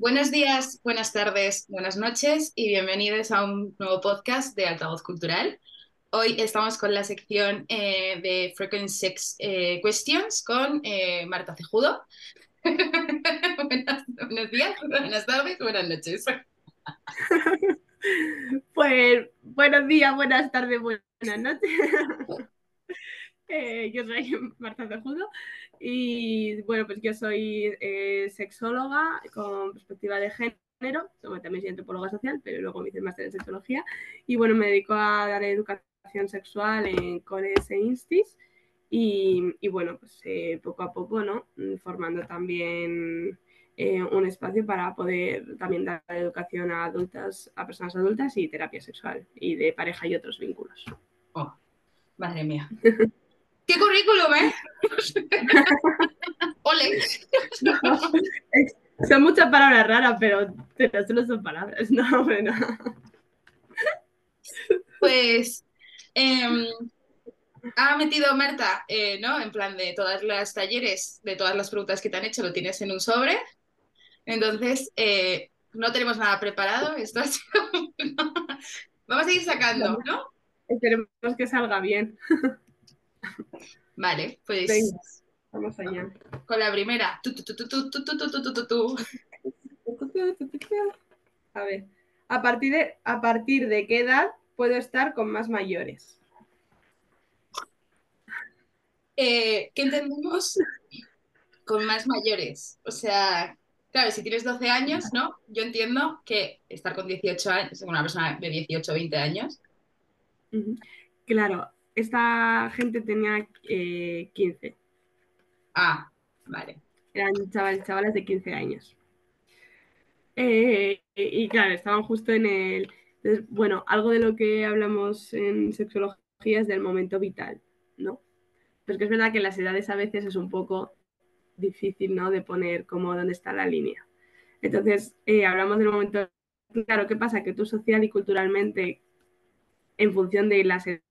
Buenos días, buenas tardes, buenas noches y bienvenidos a un nuevo podcast de Altavoz Cultural. Hoy estamos con la sección eh, de Frequent Sex eh, Questions con eh, Marta Cejudo. buenos días, buenas tardes, buenas noches. Pues buenos días, buenas tardes, buenas noches. yo soy Marta Cejudo y bueno, pues yo soy sexóloga con perspectiva de género, también soy antropóloga social, pero luego me hice máster en sexología y bueno, me dedico a dar educación sexual en coles e instis y, y bueno, pues eh, poco a poco, ¿no? Formando también eh, un espacio para poder también dar educación a adultas, a personas adultas y terapia sexual y de pareja y otros vínculos. Oh, madre mía. ¡Qué currículum, eh! ¡Ole! son muchas palabras raras, pero, pero solo son palabras, no, bueno. Pues Em, ha metido Marta, eh, ¿no? En plan de todas las talleres, de todas las preguntas que te han hecho, lo tienes en un sobre. Entonces, eh, no tenemos nada preparado. Esto Vamos a ir sacando, ¿no? Esperemos que salga bien. Vale, pues. vamos allá. Con la primera. A ver. A partir de, a partir de qué edad puedo estar con más mayores. Eh, ¿Qué entendemos con más mayores? O sea, claro, si tienes 12 años, ¿no? Yo entiendo que estar con 18 años, una persona de 18 o 20 años. Claro, esta gente tenía 15. Eh, ah, vale. Eran chavales, chavales de 15 años. Eh, y claro, estaban justo en el, bueno, algo de lo que hablamos en sexología es del momento vital, ¿no? Pero es que es verdad que las edades a veces es un poco difícil, ¿no? De poner como dónde está la línea. Entonces, eh, hablamos del momento, claro, ¿qué pasa? Que tú social y culturalmente, en función de las edades,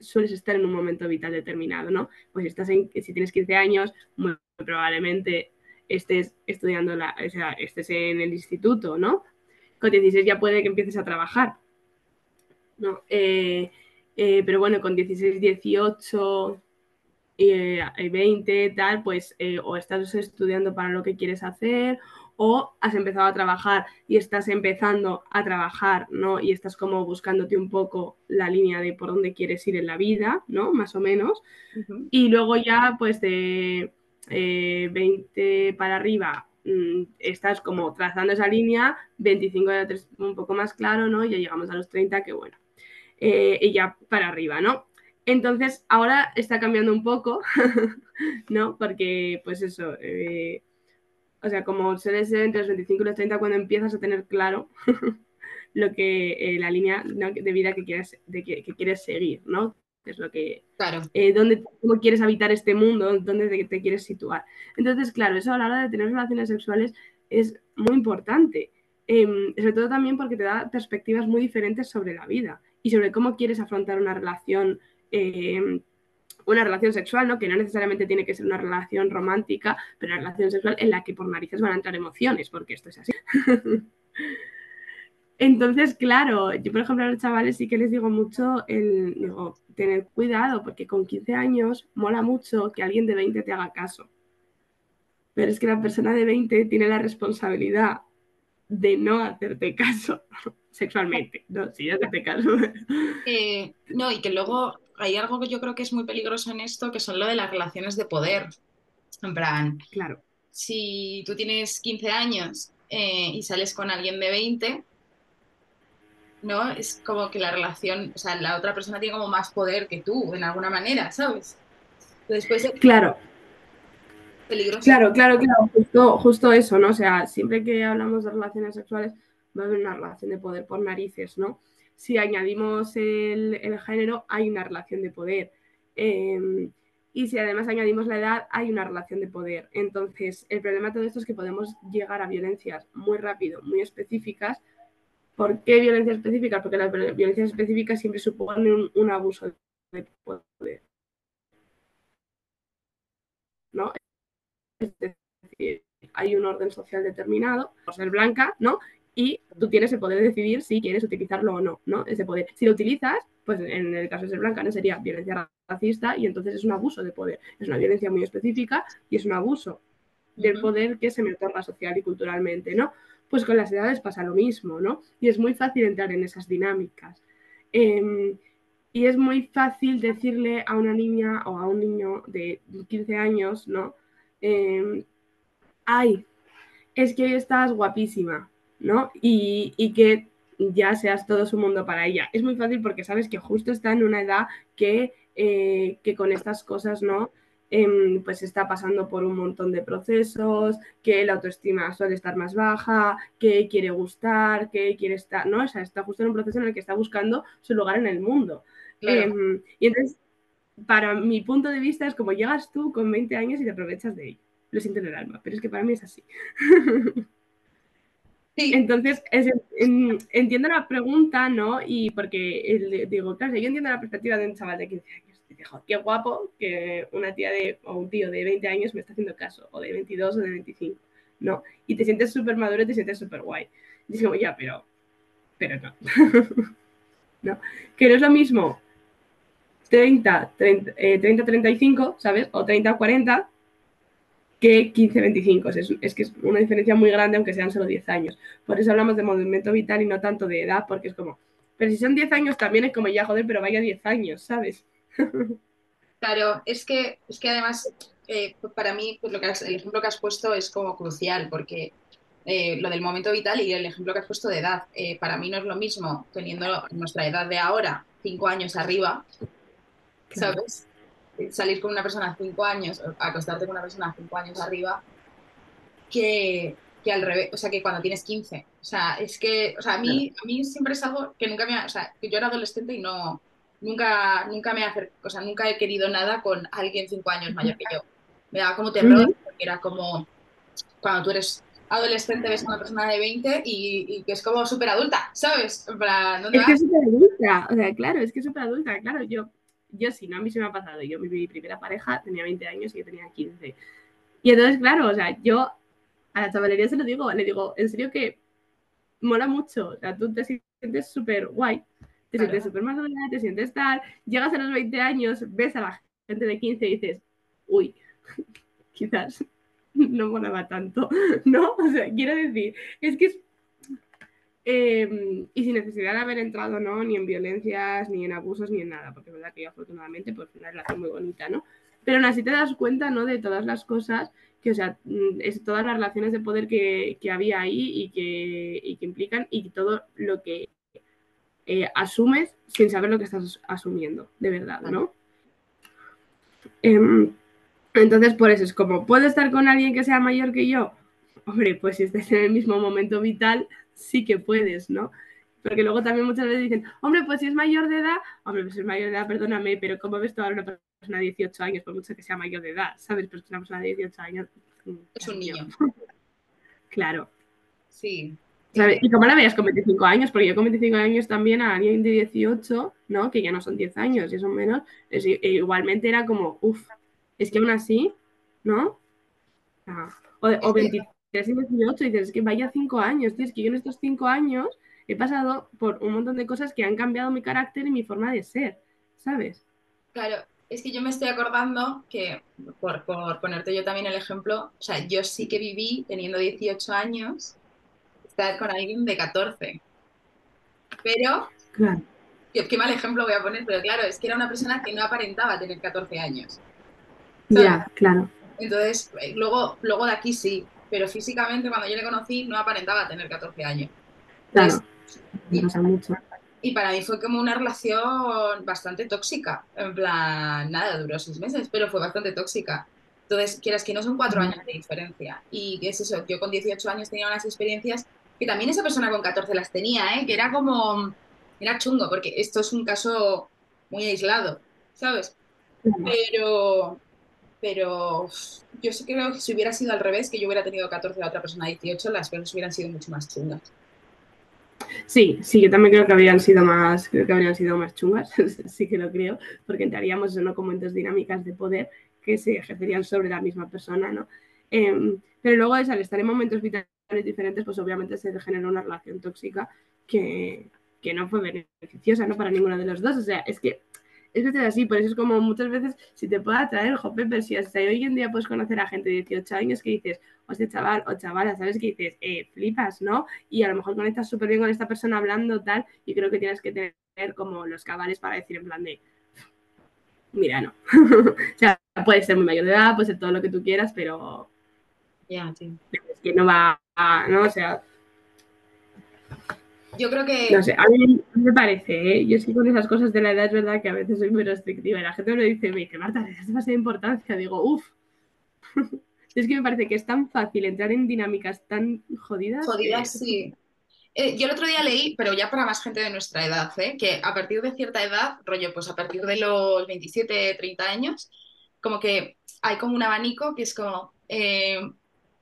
sueles estar en un momento vital determinado, ¿no? Pues estás en, si tienes 15 años, muy probablemente estés estudiando, o sea, estés en el instituto, ¿no? con 16 ya puede que empieces a trabajar. ¿no? Eh, eh, pero bueno, con 16, 18 y 20, tal, pues eh, o estás estudiando para lo que quieres hacer o has empezado a trabajar y estás empezando a trabajar, ¿no? Y estás como buscándote un poco la línea de por dónde quieres ir en la vida, ¿no? Más o menos. Y luego ya, pues de 20 para arriba Mm, estás como trazando esa línea, 25 era un poco más claro, ¿no? Ya llegamos a los 30, que bueno. Eh, y ya para arriba, ¿no? Entonces, ahora está cambiando un poco, ¿no? Porque, pues eso, eh, o sea, como suele ser entre los 25 y los 30 cuando empiezas a tener claro lo que eh, la línea de vida que quieres, de que, que quieres seguir, ¿no? es lo que... Claro. Eh, dónde, ¿Cómo quieres habitar este mundo? ¿Dónde te, quieres situar? Entonces, claro, eso a la hora de tener relaciones sexuales es muy importante. Em, sobre todo también porque te da perspectivas muy diferentes sobre la vida y sobre cómo quieres afrontar una relación, em, una relación sexual, ¿no? que no necesariamente tiene que ser una relación romántica, pero una relación sexual en la que por narices van a entrar emociones, porque esto es así. Entonces, claro, yo por ejemplo a los chavales sí que les digo mucho el, digo, tener cuidado, porque con 15 años mola mucho que alguien de 20 te haga caso. Pero es que la persona de 20 tiene la responsabilidad de no hacerte caso sexualmente, no, sí, hacerte caso. Eh, no, y que luego hay algo que yo creo que es muy peligroso en esto, que son lo de las relaciones de poder. En plan, claro. si tú tienes 15 años eh, y sales con alguien de 20, ¿no? Es como que la relación, o sea, la otra persona tiene como más poder que tú, en alguna manera, ¿sabes? Después Claro. Peligroso. Claro, claro, claro, justo, justo eso, ¿no? O sea, siempre que hablamos de relaciones sexuales, va a haber una relación de poder por narices, ¿no? Si añadimos el, género, hay una relación de poder. Em, y si además añadimos la edad, hay una relación de poder. Entonces, el problema de todo esto es que podemos llegar a violencias muy rápido, muy específicas, ¿Por qué violencia específica? Porque las violencias específicas siempre suponen un, abuso de poder. ¿No? Es decir, hay un orden social determinado, por ser blanca, ¿no? Y tú tienes el poder de decidir si quieres utilizarlo o no, ¿no? Ese poder. Si lo utilizas, pues en el caso de ser blanca no sería violencia racista y entonces es un abuso de poder. Es una violencia muy específica y es un abuso del poder que se me otorga social y culturalmente, ¿no? Pues con las edades pasa lo mismo, ¿no? Y es muy fácil entrar en esas dinámicas. Em, y es muy fácil decirle a una niña o a un niño de 15 años, ¿no? Em, ay, es que estás guapísima, ¿no? Y, que ya seas todo su mundo para ella. Es muy fácil porque sabes que justo está en una edad que, eh, que con estas cosas, ¿no? Em, pues está pasando por un montón de procesos, que la autoestima suele estar más baja, que quiere gustar, que quiere estar, ¿no? O sea, está justo en un proceso en el que está buscando su lugar en el mundo. Em, y entonces, para mi punto de vista, es como llegas tú con 20 años y te aprovechas de ello. Lo siento en el alma, pero es que para mí es así. Sí. Entonces, entiendo la pregunta, ¿no? Y porque digo, claro, yo entiendo la perspectiva de un chaval de 15 años qué guapo que una tía de, o un tío de 20 años me está haciendo caso, o de 22 o de 25, ¿no? Y te sientes súper maduro y te sientes súper guay. Y es como, ya, pero, pero no. no. Que no es lo mismo 30, 30, 30, 35, ¿sabes? O 30, 40 que 15, 25. Es, es, que es una diferencia muy grande, aunque sean solo 10 años. Por eso hablamos de movimiento vital y no tanto de edad, porque es como, pero si son 10 años también es como, ya, joder, pero vaya 10 años, ¿sabes? Claro, es que, es que además, eh, para mí, pues lo que el ejemplo que has puesto es como crucial, porque eh, lo del momento vital y el ejemplo que has puesto de edad, eh, para mí no es lo mismo teniendo nuestra edad de ahora, cinco años arriba, ¿sabes? Salir con una persona cinco años, acostarte con una persona cinco años arriba, que, que al revés, o sea, que cuando tienes 15. O sea, es que, o sea, a mí, a mí siempre es algo que nunca me ha, o sea, que yo era adolescente y no, nunca, nunca me hacer, o sea, nunca he querido nada con alguien cinco años mayor que yo. Me daba como terror, porque era como cuando tú eres adolescente ves a una persona de 20 y, que es como súper adulta, ¿sabes? es que es súper adulta, o sea, claro, es que es súper adulta, claro, yo, yo sí, no, a mí se me ha pasado, yo mi, primera pareja tenía 20 años y yo tenía 15. Y entonces, claro, o sea, yo a la chavalería se lo digo, le digo, en serio que mola mucho, o sea, tú te sientes súper guay, te sientes súper madura, te sientes tal, llegas a los 20 años, ves a la gente de 15 y dices, uy, quizás no molaba tanto, ¿no? O sea, quiero decir, es que es... Em, y sin necesidad de haber entrado, ¿no? Ni en violencias, ni en abusos, ni en nada, porque es verdad que yo afortunadamente, pues una relación muy bonita, ¿no? Pero aún así te das cuenta, ¿no? De todas las cosas que, o sea, mm, es todas las relaciones de poder que, que había ahí y que, y que implican y todo lo que eh, asumes sin saber lo que estás asumiendo, de verdad, ¿no? Em, entonces, por eso es como, ¿puedo estar con alguien que sea mayor que yo? Hombre, pues si estás en el mismo momento vital, sí que puedes, ¿no? Porque luego también muchas veces dicen, hombre, pues si es mayor de edad, hombre, pues si es mayor de edad, perdóname, pero ¿cómo ves toda una persona de 18 años, por mucho que sea mayor de edad, ¿sabes? Pero es una persona de 18 años... Mm, es un niño. claro. Sí, y cómo la veías con 25 años, porque yo con 25 años también a alguien de 18, ¿no? Que ya no son 10 años, y son menos, e igualmente era como, uff, es que aún así, ¿no? o, o 23 y 18, y dices, es que vaya 5 años, tío, es que yo en estos 5 años he pasado por un montón de cosas que han cambiado mi carácter y mi forma de ser, ¿sabes? Claro, es que yo me estoy acordando que, por, por ponerte yo también el ejemplo, o sea, yo sí que viví teniendo 18 años estar con alguien de 14. Pero, claro. qué mal ejemplo voy a poner, pero claro, es que era una persona que no aparentaba tener 14 años. Ya, claro. Entonces, eh, luego, luego de aquí sí, pero físicamente cuando yo le conocí no aparentaba tener 14 años. Claro. y, mucho. y para mí fue como una relación bastante tóxica. En plan, nada, duró seis meses, pero fue bastante tóxica. Entonces, quieras que no son cuatro años de diferencia. Y es eso, yo con 18 años tenía unas experiencias que también esa persona con 14 las tenía, ¿eh? que era como, era chungo, porque esto es un caso muy aislado, ¿sabes? Pero, pero yo sí creo que si hubiera sido al revés, que yo hubiera tenido 14 y la otra persona 18, las cosas hubieran sido mucho más chungas. Sí, sí, yo también creo que habrían sido más, creo que habrían sido más chungas, sí que lo creo, porque entraríamos en como en dos dinámicas de poder que se ejercerían sobre la misma persona, ¿no? Em, Pero luego es al estar en momentos vitales diferentes, pues obviamente se genera una relación tóxica que, que no fue beneficiosa, ¿no? Para ninguno de los dos. O sea, es que es que es así, por eso es como muchas veces, si te puede atraer, jope, pero si hasta hoy en día puedes conocer a gente de 18 años que dices, hostia, chaval o chavala, ¿sabes? Que dices, eh, flipas, ¿no? Y a lo mejor conectas súper bien con esta persona hablando, tal, y creo que tienes que tener como los cabales para decir en plan de, mira, no. o sea, puede ser muy mayor de edad, puede ser todo lo que tú quieras, pero... Ya, sí. Es que no va, a, ¿no? O sea, yo creo que. No sé, a mí me parece, ¿eh? Yo sí con esas cosas de la edad es verdad que a veces soy muy restrictiva y la gente me dice, me dice, Marta, le das demasiada importancia. Digo, uff. es que me parece que es tan fácil entrar en dinámicas tan jodidas. Jodidas, sí. Eh, yo el otro día leí, pero ya para más gente de nuestra edad, ¿eh? que a partir de cierta edad, rollo, pues a partir de los 27, 30 años, como que hay como un abanico que es como, eh,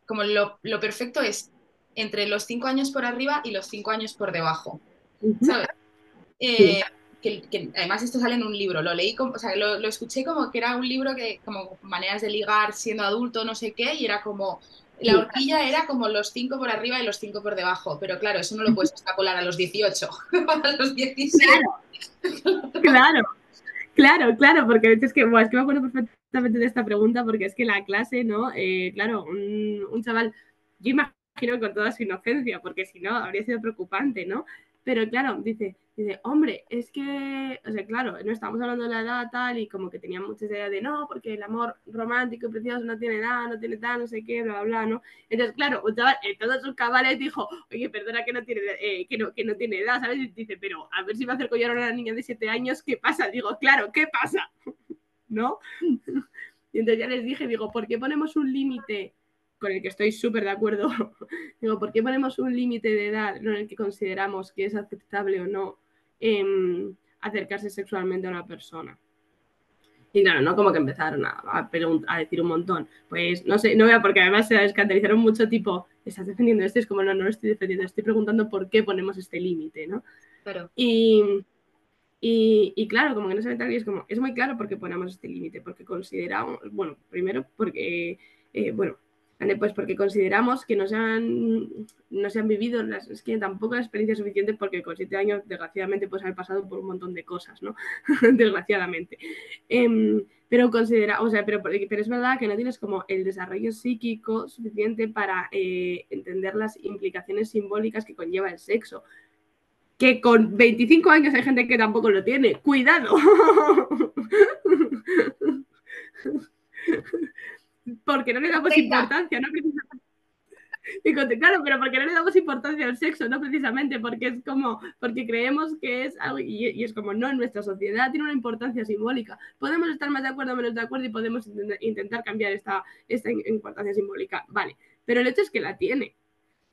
como lo, lo perfecto es entre los cinco años por arriba y los cinco años por debajo. ¿Sabes? Eh, que, además esto sale en un libro, lo leí, como, o sea, lo, escuché como que era un libro que, como maneras de ligar siendo adulto, no sé qué, y era como, la horquilla era como los cinco por arriba y los cinco por debajo, pero claro, eso no lo puedes extrapolar a los 18, a los 16. Claro, claro, claro, claro, porque es que, es que me acuerdo perfectamente de esta pregunta, porque es que la clase, ¿no? Eh, claro, un, un chaval, yo imagino con toda su inocencia, porque si no, habría sido preocupante, ¿no? Pero claro, dice, dice, hombre, es que, o sea, claro, no estamos hablando de la edad tal y como que tenía mucha idea de no, porque el amor romántico y precioso no tiene edad, no tiene tal, no sé qué, bla, bla, ¿no? Entonces, claro, un chaval en todos sus cabales dijo, oye, perdona que no tiene, eh, que no, que no tiene edad, ¿sabes? Y dice, pero a ver si me acerco yo a una niña de 7 años, ¿qué pasa? Digo, claro, ¿qué pasa? ¿No? Y entonces ya les dije, digo, ¿por qué ponemos un límite con el que estoy súper de acuerdo. Digo, ¿por qué ponemos un límite de edad en el que consideramos que es aceptable o no em, acercarse sexualmente a una persona? Y claro, ¿no? Como que empezaron a, a, decir un montón. Pues no sé, no vea, porque además se escandalizaron mucho, tipo, ¿estás defendiendo esto? Es como, no, no lo estoy defendiendo, estoy preguntando por qué ponemos este límite, ¿no? Claro. Y, y, y, claro, como que no se ve y es como, es muy claro por qué ponemos este límite, porque consideramos, bueno, primero porque, eh, bueno, pues porque consideramos que no se han, no se han vivido, es que tampoco la experiencia suficiente porque con siete años desgraciadamente pues haber pasado por un montón de cosas, ¿no? desgraciadamente. Em, pero considera, o sea, pero, pero es verdad que no tienes como el desarrollo psíquico suficiente para eh, entender las implicaciones simbólicas que conlleva el sexo. Que con 25 años hay gente que tampoco lo tiene. ¡Cuidado! porque no le damos importancia, ¿no? Y claro, pero porque no le damos importancia al sexo, no precisamente porque es como, porque creemos que es algo, y, es como, no, en nuestra sociedad tiene una importancia simbólica. Podemos estar más de acuerdo o menos de acuerdo y podemos intentar cambiar esta, esta importancia simbólica, vale, pero el hecho es que la tiene.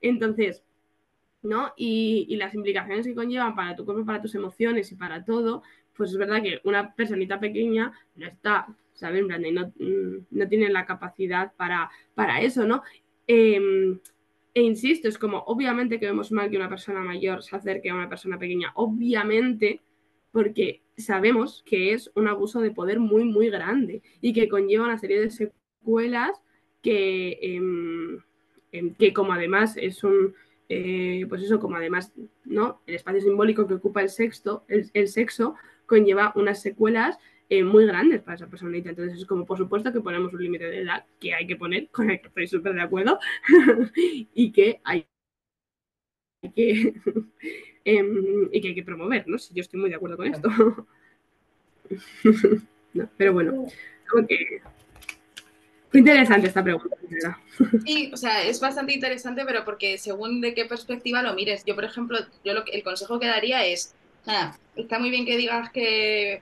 Entonces, ¿no? Y, y, las implicaciones que conllevan para tu cuerpo, para tus emociones y para todo, pues es verdad que una personita pequeña no está ¿sabes? no, mm, no tienen la capacidad para, para eso, ¿no? Em, e insisto, es como, obviamente que vemos mal que una persona mayor se acerque a una persona pequeña, obviamente, porque sabemos que es un abuso de poder muy, muy grande y que conlleva una serie de secuelas que, em, em, que como además es un, eh, pues eso, como además, ¿no? El espacio simbólico que ocupa el sexo, el sexo conlleva unas secuelas eh, muy grandes para esa personita. Entonces es como, por supuesto que ponemos un límite de edad que hay que poner, con el que estoy súper de acuerdo, y que hay que, em, y que hay que promover, ¿no? Si yo estoy muy de acuerdo con esto. pero bueno, que fue interesante esta pregunta. Sí, o sea, es bastante interesante, pero porque según de qué perspectiva lo mires. Yo, por ejemplo, yo lo que, el consejo que daría es, nada, está muy bien que digas que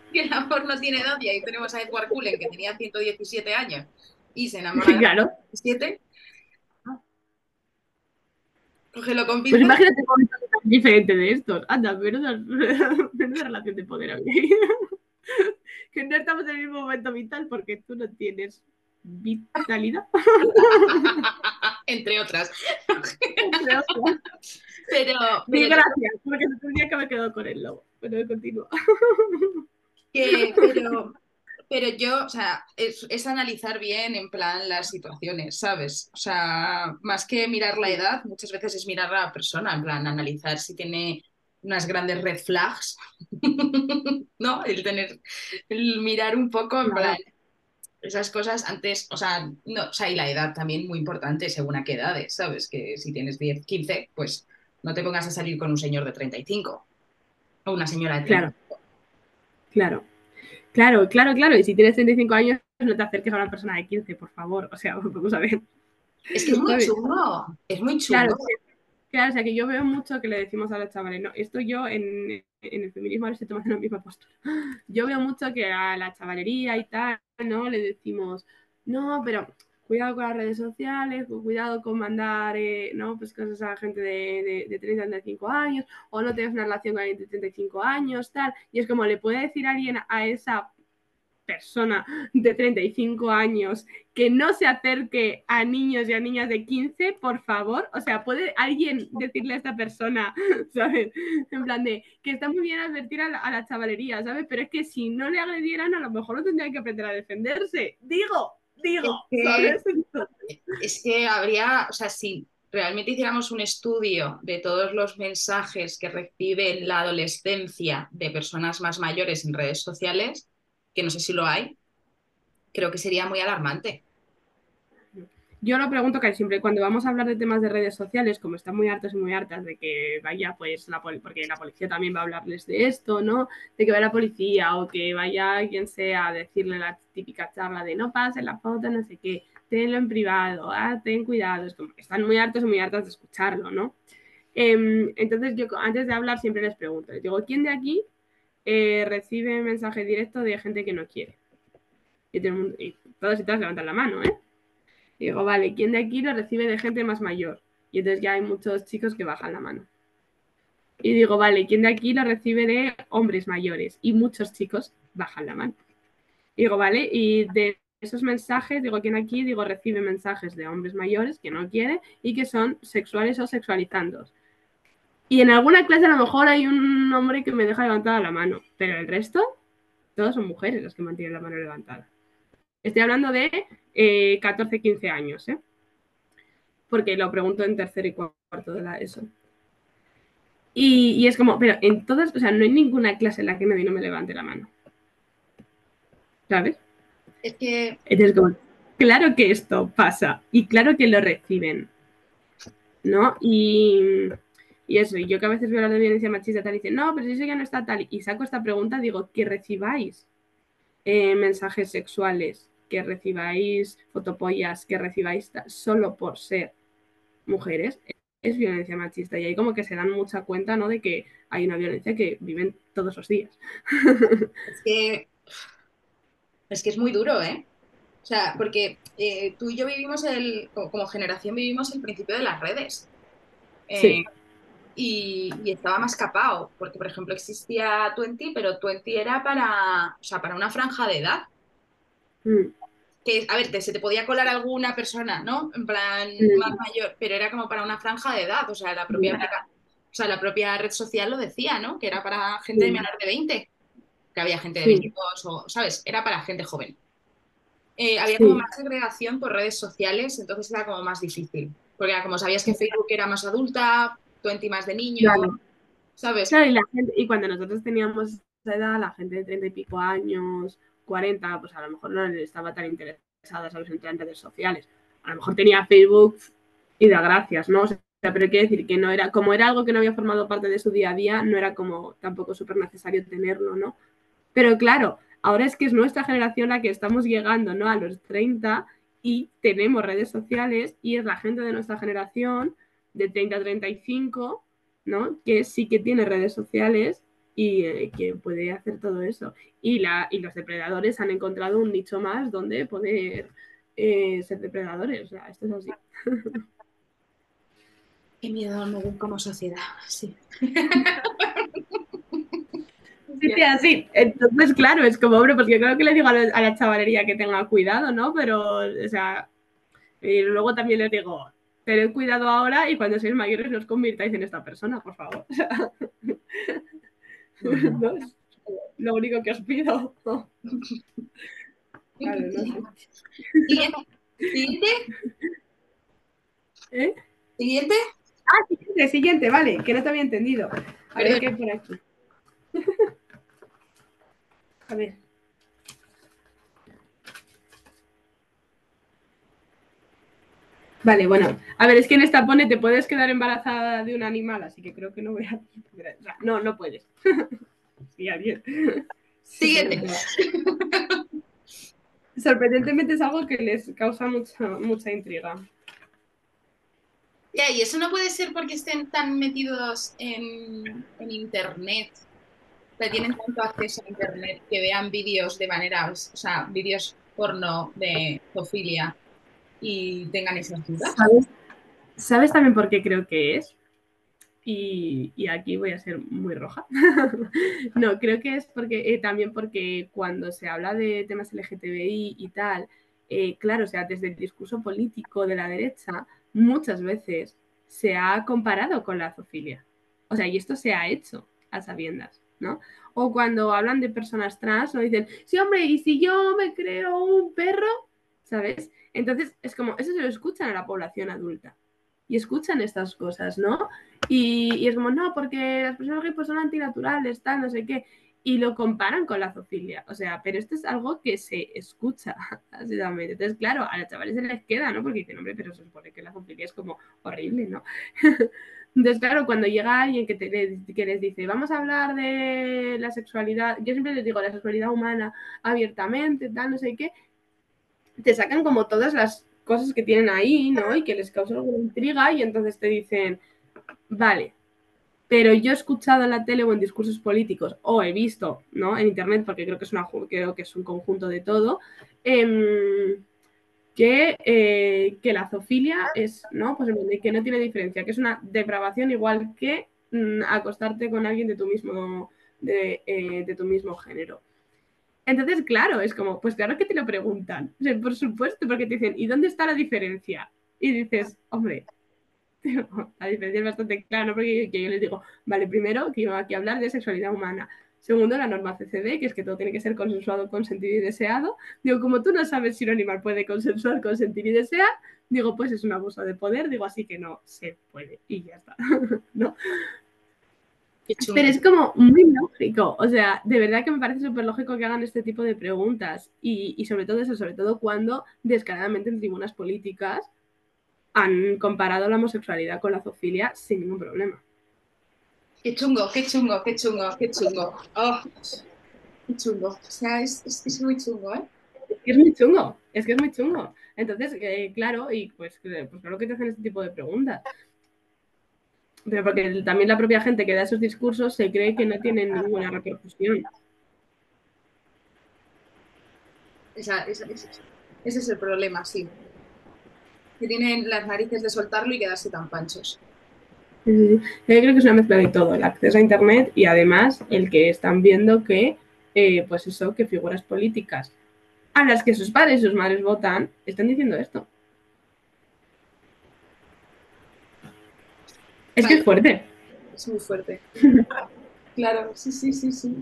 que el amor no tiene edad y ahí tenemos a Edward Cullen que tenía 117 años y se enamoró de claro. 7. Cógelo con Pues imagínate un tan diferente de estos. Anda, pero una relación de poder aquí. que no estamos en el mismo momento vital porque tú no tienes vitalidad. Entre otras. Entre otras. Pero, pero, gracias, porque se tendría que haber quedado con el lobo. Pero continúa pero pero yo, o sea, es, es, analizar bien en plan las situaciones, ¿sabes? O sea, más que mirar la edad, muchas veces es mirar a la persona, en plan, analizar si tiene unas grandes red flags, ¿no? El tener, el mirar un poco, en plan, esas cosas antes, o sea, no, o sea, y la edad también muy importante según a qué edades, ¿sabes? Que si tienes 10, 15, pues no te pongas a salir con un señor de 35 o una señora de 35. Claro, claro, claro, claro. Y si tienes 35 años, no te acerques a una persona de 15, por favor. O sea, vamos a ver. Es que es muy chungo, es muy chungo. Claro, Claro, o sea que yo veo mucho que le decimos a los chavales, no, esto yo en, el feminismo ahora estoy tomando la misma postura. Yo veo mucho que a la chavalería y tal, ¿no? Le decimos, no, pero cuidado con las redes sociales, cuidado con mandar, eh, ¿no? Pues cosas a gente de, de, de 30, 35 años, o no tienes una relación con alguien de 35 años, tal. Y es como, ¿le puede decir alguien a esa persona de 35 años que no se acerque a niños y a niñas de 15, por favor. O sea, ¿puede alguien decirle a esta persona, ¿sabes? En plan de que está muy bien advertir a la, chavalería, ¿sabes? Pero es que si no le agredieran, a lo mejor no tendría que aprender a defenderse. Digo, digo, es que, Es que habría, o sea, si realmente hiciéramos un estudio de todos los mensajes que recibe la adolescencia de personas más mayores en redes sociales, que no sé si lo hay, creo que sería muy alarmante. Yo lo pregunto que siempre cuando vamos a hablar de temas de redes sociales, como están muy hartos y muy hartas de que vaya pues la porque la policía también va a hablarles de esto, ¿no? De que vaya la policía o que vaya quien sea a decirle la típica charla de no pases la foto, no sé qué, tenlo en privado, ah, ten cuidado, es como que están muy hartos y muy hartas de escucharlo, ¿no? Em, entonces yo antes de hablar siempre les pregunto, les digo, ¿quién de aquí eh, recibe mensaje directo de gente que no quiere. Y, todos y todas levantan la mano, ¿eh? Y digo, vale, ¿quién de aquí lo recibe de gente más mayor? Y entonces ya hay muchos chicos que bajan la mano. Y digo, vale, ¿quién de aquí lo recibe de hombres mayores? Y muchos chicos bajan la mano. Y digo, vale, y de esos mensajes, digo, ¿quién aquí? Digo, recibe mensajes de hombres mayores que no quiere y que son sexuales o sexualizandos. Y en alguna clase a lo mejor hay un hombre que me deja levantada la mano, pero el resto, todas son mujeres las que mantienen la mano levantada. Estoy hablando de 14, eh, 15 años, ¿eh? Porque lo pregunto en tercer y cuarto de la ESO. Y, es como, pero en todas, o sea, no hay ninguna clase en la que nadie no me levante la mano. ¿Sabes? Es que. claro que esto pasa y claro que lo reciben. ¿No? Y y eso, y yo que a veces veo la de violencia machista tal y dice, no, pero eso ya no está tal, y saco esta pregunta, digo, que recibáis eh, mensajes sexuales, que recibáis fotopollas, que recibáis solo por ser mujeres, es violencia machista. Y ahí como que se dan mucha cuenta, ¿no? De que hay una violencia que viven todos los días. Es que es, que es muy duro, ¿eh? O sea, porque eh, tú y yo vivimos el, como generación vivimos el principio de las redes. sí eh, y, estaba más capado, porque por ejemplo existía Twenty, pero Twenty era para, o sea, para una franja de edad. Mm. Que, a ver, se te podía colar alguna persona, ¿no? En plan mm. más mayor, pero era como para una franja de edad, o sea, la propia, o sea, la propia red social lo decía, ¿no? Que era para gente de menor de 20, que había gente de 22, o, ¿sabes? Era para gente joven. Eh, había como más segregación por redes sociales, entonces era como más difícil. Porque como sabías que Facebook era más adulta, 20 más de niños, ¿sabes? Claro, y, la gente, y cuando nosotros teníamos esa edad, la gente de 30 y pico años, 40, pues a lo mejor no estaba tan interesada, ¿sabes?, en redes sociales. A lo mejor tenía Facebook y da gracias, ¿no? O sea, pero quiero decir que no era, como era algo que no había formado parte de su día a día, no era como tampoco súper necesario tenerlo, ¿no? Pero claro, ahora es que es nuestra generación la que estamos llegando, ¿no? A los 30 y tenemos redes sociales y es la gente de nuestra generación de 30 a 35, ¿no? Que sí que tiene redes sociales y eh, que puede hacer todo eso. Y, la, y los depredadores han encontrado un nicho más donde poder eh, ser depredadores. O sea, esto es así. Qué miedo me como sociedad, sí. Sí, así. Entonces, claro, es como, hombre, porque creo que le digo a la, a la, chavalería que tenga cuidado, ¿no? Pero, o sea, y luego también les digo, tened cuidado ahora y cuando seáis mayores no os convirtáis en esta persona, por favor. lo único que os pido. Vale, no Siguiente. Siguiente. ¿Eh? Siguiente. Ah, siguiente, siguiente, vale, que no te había entendido. A ver qué hay por aquí. A ver. Vale, bueno. A ver, es que en esta pone te puedes quedar embarazada de un animal, así que creo que no voy a. No, no puedes. Sí. Siguiente. Sorprendentemente es algo que les causa mucha, mucha intriga. Ya, y eso no puede ser porque estén tan metidos en, internet, que tienen tanto acceso a internet, que vean vídeos de manera, o sea, vídeos porno de zoofilia y tengan esas dudas. ¿Sabes? ¿Sabes también por qué creo que es? Y, aquí voy a ser muy roja. no, creo que es porque eh, también porque cuando se habla de temas LGTBI y tal, eh, claro, o sea, desde el discurso político de la derecha, muchas veces se ha comparado con la zoofilia. O sea, y esto se ha hecho a sabiendas, ¿no? O cuando hablan de personas trans, no dicen, sí, hombre, y si yo me creo un perro, ¿sabes? Entonces, es como, eso se lo escuchan a la población adulta y escuchan estas cosas, ¿no? Y, es como, no, porque las personas gays pues, son antinaturales, tal, no sé qué. Y lo comparan con la zoofilia. O sea, pero esto es algo que se escucha, básicamente. Entonces, claro, a los chavales se les queda, ¿no? Porque dicen, hombre, pero se supone que la zoofilia es como horrible, ¿no? Entonces, claro, cuando llega alguien que, te, que les dice, vamos a hablar de la sexualidad, yo siempre les digo, la sexualidad humana abiertamente, tal, no sé qué, te sacan como todas las cosas que tienen ahí, ¿no? Y que les causa alguna intriga y entonces te dicen, vale, pero yo he escuchado en la tele o en discursos políticos o he visto, ¿no? En internet, porque creo que es, una, creo que es un conjunto de todo, em, que, eh, que, la zoofilia es, ¿no? Pues que no tiene diferencia, que es una depravación igual que mm, acostarte con alguien de tu mismo, de, eh, de tu mismo género. Entonces, claro, es como, pues claro que te lo preguntan. por supuesto, porque te dicen, ¿y dónde está la diferencia? Y dices, hombre, la diferencia es bastante clara, ¿no? Porque yo les digo, vale, primero, que iba aquí a hablar de sexualidad humana. Segundo, la norma CCD, que es que todo tiene que ser consensuado, consentido y deseado. Digo, como tú no sabes si un animal puede consensuar, consentir y desear, digo, pues es un abuso de poder, digo, así que no se puede y ya está. ¿no? Pero es como muy lógico, o sea, de verdad que me parece súper lógico que hagan este tipo de preguntas y, sobre todo eso, sobre todo cuando descaradamente en tribunas políticas han comparado la homosexualidad con la zoofilia sin ningún problema. Qué chungo, qué chungo, qué chungo, qué chungo. Oh, qué chungo. O sea, es, es, muy chungo, ¿eh? Es muy chungo, es que es muy chungo. Entonces, eh, claro, y pues, pues claro que te hacen este tipo de preguntas pero porque también la propia gente que da esos discursos se cree que no tienen ninguna repercusión. ese es el problema, sí. Que tienen las narices de soltarlo y quedarse tan panchos. Yo creo que es una mezcla de todo, el acceso a Internet y además el que están viendo que, eh, pues eso, que figuras políticas a las que sus padres y sus madres votan están diciendo esto. Es que es fuerte. Es muy fuerte. claro, sí, sí, sí, sí.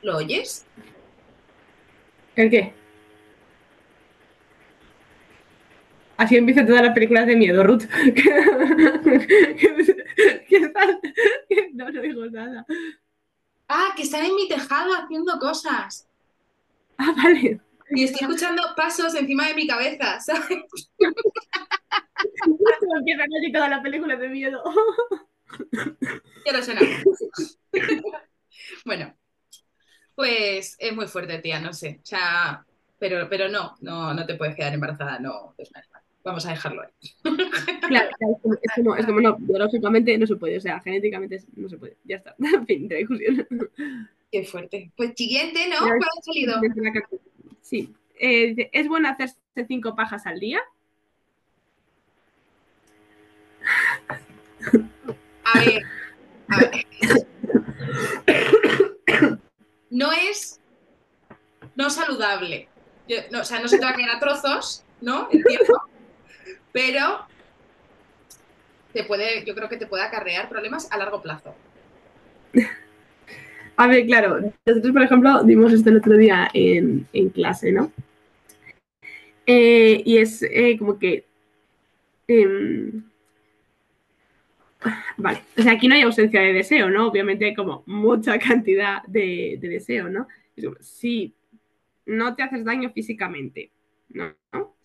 ¿Lo oyes? ¿El qué? Así empieza todas las películas de miedo, Ruth. no, no digo nada. Ah, que están en mi tejado haciendo cosas. Ah, vale. Y estoy escuchando pasos encima de mi cabeza, ¿sabes? empieza casi toda la película de miedo. Quiero suena. bueno, pues es muy fuerte, tía, no sé. O sea, pero, pero no, no, no te puedes quedar embarazada, no Vamos a dejarlo ahí. Claro, es como, es como, no, biológicamente no se puede, o sea, genéticamente no se puede. Ya está, fin de discusión. Qué fuerte. Pues siguiente, ¿no? ¿Cuál ha salido? Sí. Eh, ¿Es bueno hacerse cinco pajas al día? A ver, a ver. No es no saludable. o sea, no se te va a quedar a trozos, ¿no? Entiendo. Pero te puede, yo creo que te puede acarrear problemas a largo plazo. A ver, claro, nosotros, por ejemplo, dimos esto el otro día en, clase, ¿no? Eh, y es eh, como que. Em, vale, o sea, aquí no hay ausencia de deseo, ¿no? Obviamente hay como mucha cantidad de, deseo, ¿no? si no te haces daño físicamente, ¿no?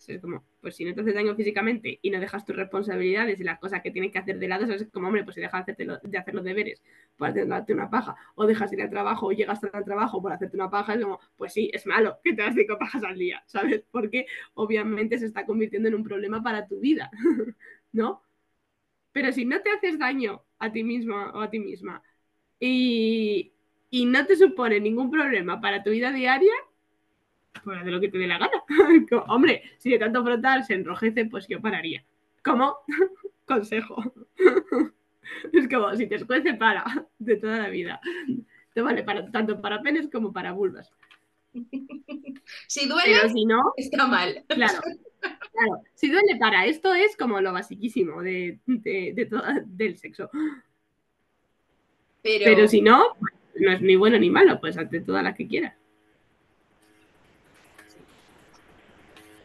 Es como, pues si no te haces daño físicamente y no dejas tus responsabilidades y las cosas que tienes que hacer de lado, es como, hombre, pues si dejas de hacer los deberes por hacerte una paja, o dejas ir al trabajo, o llegas al trabajo por hacerte una paja, es como, pues sí, es malo que te hagas cinco pajas al día, ¿sabes? Porque obviamente se está convirtiendo en un problema para tu vida, ¿no? Pero si no te haces daño a ti misma o a ti misma y, y no te supone ningún problema para tu vida diaria, pues de lo que te dé la gana. Hombre, si de tanto frotar se enrojece, pues yo pararía. ¿Cómo? Consejo. es como, si te escuece, para, de toda la vida. Te vale para, tanto para penes como para vulvas. Si duele, Pero si no, está mal. Claro, claro. Si duele para esto es como lo basiquísimo de, todo, del sexo. Pero... si no, no es ni bueno ni malo, pues hazte todas las que quieras.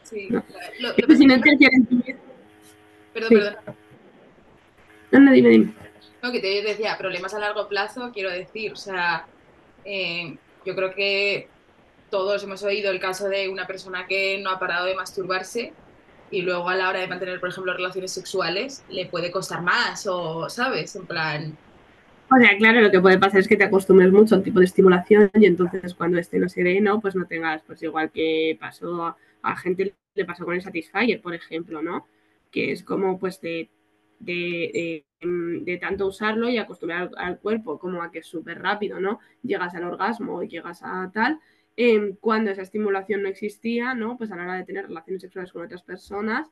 Sí. No. si no te quieren... Perdón, perdón. No, no, dime, dime. No, que te decía, problemas a largo plazo, quiero decir, o sea, eh, yo creo que todos hemos oído el caso de una persona que no ha parado de masturbarse y luego a la hora de mantener, por ejemplo, relaciones sexuales, le puede costar más o, ¿sabes? En plan... O sea, claro, lo que puede pasar es que te acostumbres mucho al tipo de estimulación y entonces cuando este no se ¿no? Pues no tengas, pues igual que pasó a, a gente, le pasó con el Satisfyer, por ejemplo, ¿no? Que es como, pues, de de, tanto usarlo y acostumbrar al, cuerpo como a que es súper rápido, ¿no? Llegas al orgasmo y llegas a tal. Em, cuando esa estimulación no existía, ¿no? Pues a la hora de tener relaciones sexuales con otras personas,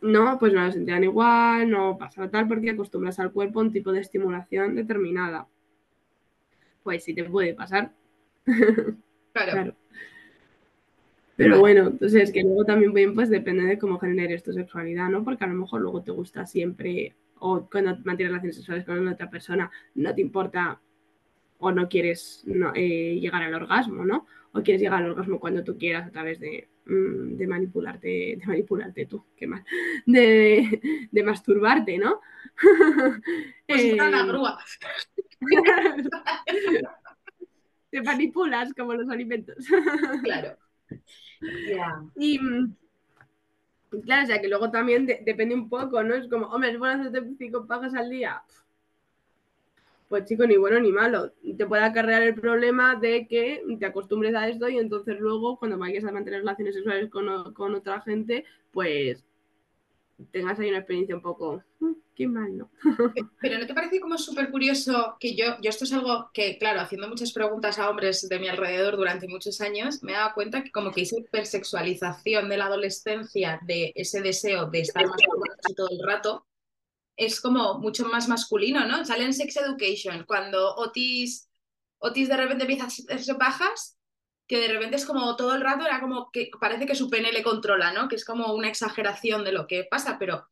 no, pues no lo sentían igual, no pasaba tal, porque acostumbras al cuerpo a un tipo de estimulación determinada. Pues sí te puede pasar. claro. Pero bueno, entonces que luego también bien, pues depende de cómo generes tu sexualidad, ¿no? Porque a lo mejor luego te gusta siempre, o cuando mantienes relaciones sexuales con otra persona, no te importa o no quieres eh, llegar al orgasmo, ¿no? O quieres llegar al orgasmo cuando tú quieras a través de, mm, de manipularte, de manipularte tú, qué mal, de, de masturbarte, ¿no? Pues eh, una grúa. te manipulas como los alimentos. claro. Y mm, claro, o sea que luego también depende un poco, ¿no? Es como, hombre, es bueno hacerte cinco pagas al día. Pues chico, ni bueno ni malo. Te puede acarrear el problema de que te acostumbres a esto y entonces luego cuando vayas a mantener relaciones sexuales con, con otra gente, pues tengas ahí una experiencia un poco, mm, qué mal, ¿no? Pero ¿no te parece como súper curioso que yo, yo esto es algo que, claro, haciendo muchas preguntas a hombres de mi alrededor durante muchos años, me he dado cuenta que como que esa hipersexualización de la adolescencia, de ese deseo de estar más todo el rato, es como mucho más masculino, ¿no? Sale en Sex Education, cuando Otis, Otis de repente empieza a hacerse pajas que de repente es como todo el rato era como que parece que su pene le controla, ¿no? Que es como una exageración de lo que pasa, pero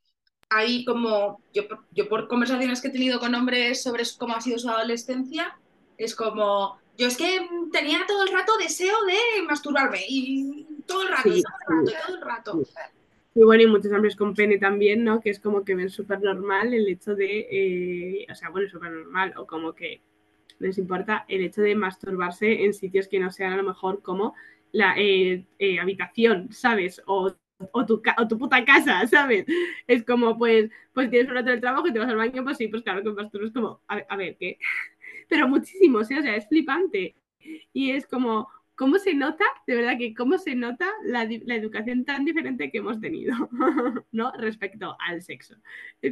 hay como, yo, yo por conversaciones que he tenido con hombres sobre cómo ha sido su adolescencia, es como, yo es que tenía todo el rato deseo de masturbarme y todo el rato, todo el rato, todo el rato. Y bueno, y muchos hombres con pene también, ¿no? Que es como que ven súper normal el hecho de, eh, o sea, bueno, súper normal, o como que les importa el hecho de masturbarse en sitios que no sean a lo mejor como la eh, eh, habitación, ¿sabes? O, tu, tu, puta casa, ¿sabes? Es como, pues, pues tienes un rato del trabajo y te vas al baño, pues sí, pues claro que masturbas como, a, a ver, ¿qué? Pero muchísimo, ¿sí? o sea, es flipante. Y es como, ¿cómo se nota, de verdad que cómo se nota la, educación tan diferente que hemos tenido, ¿no? Respecto al sexo.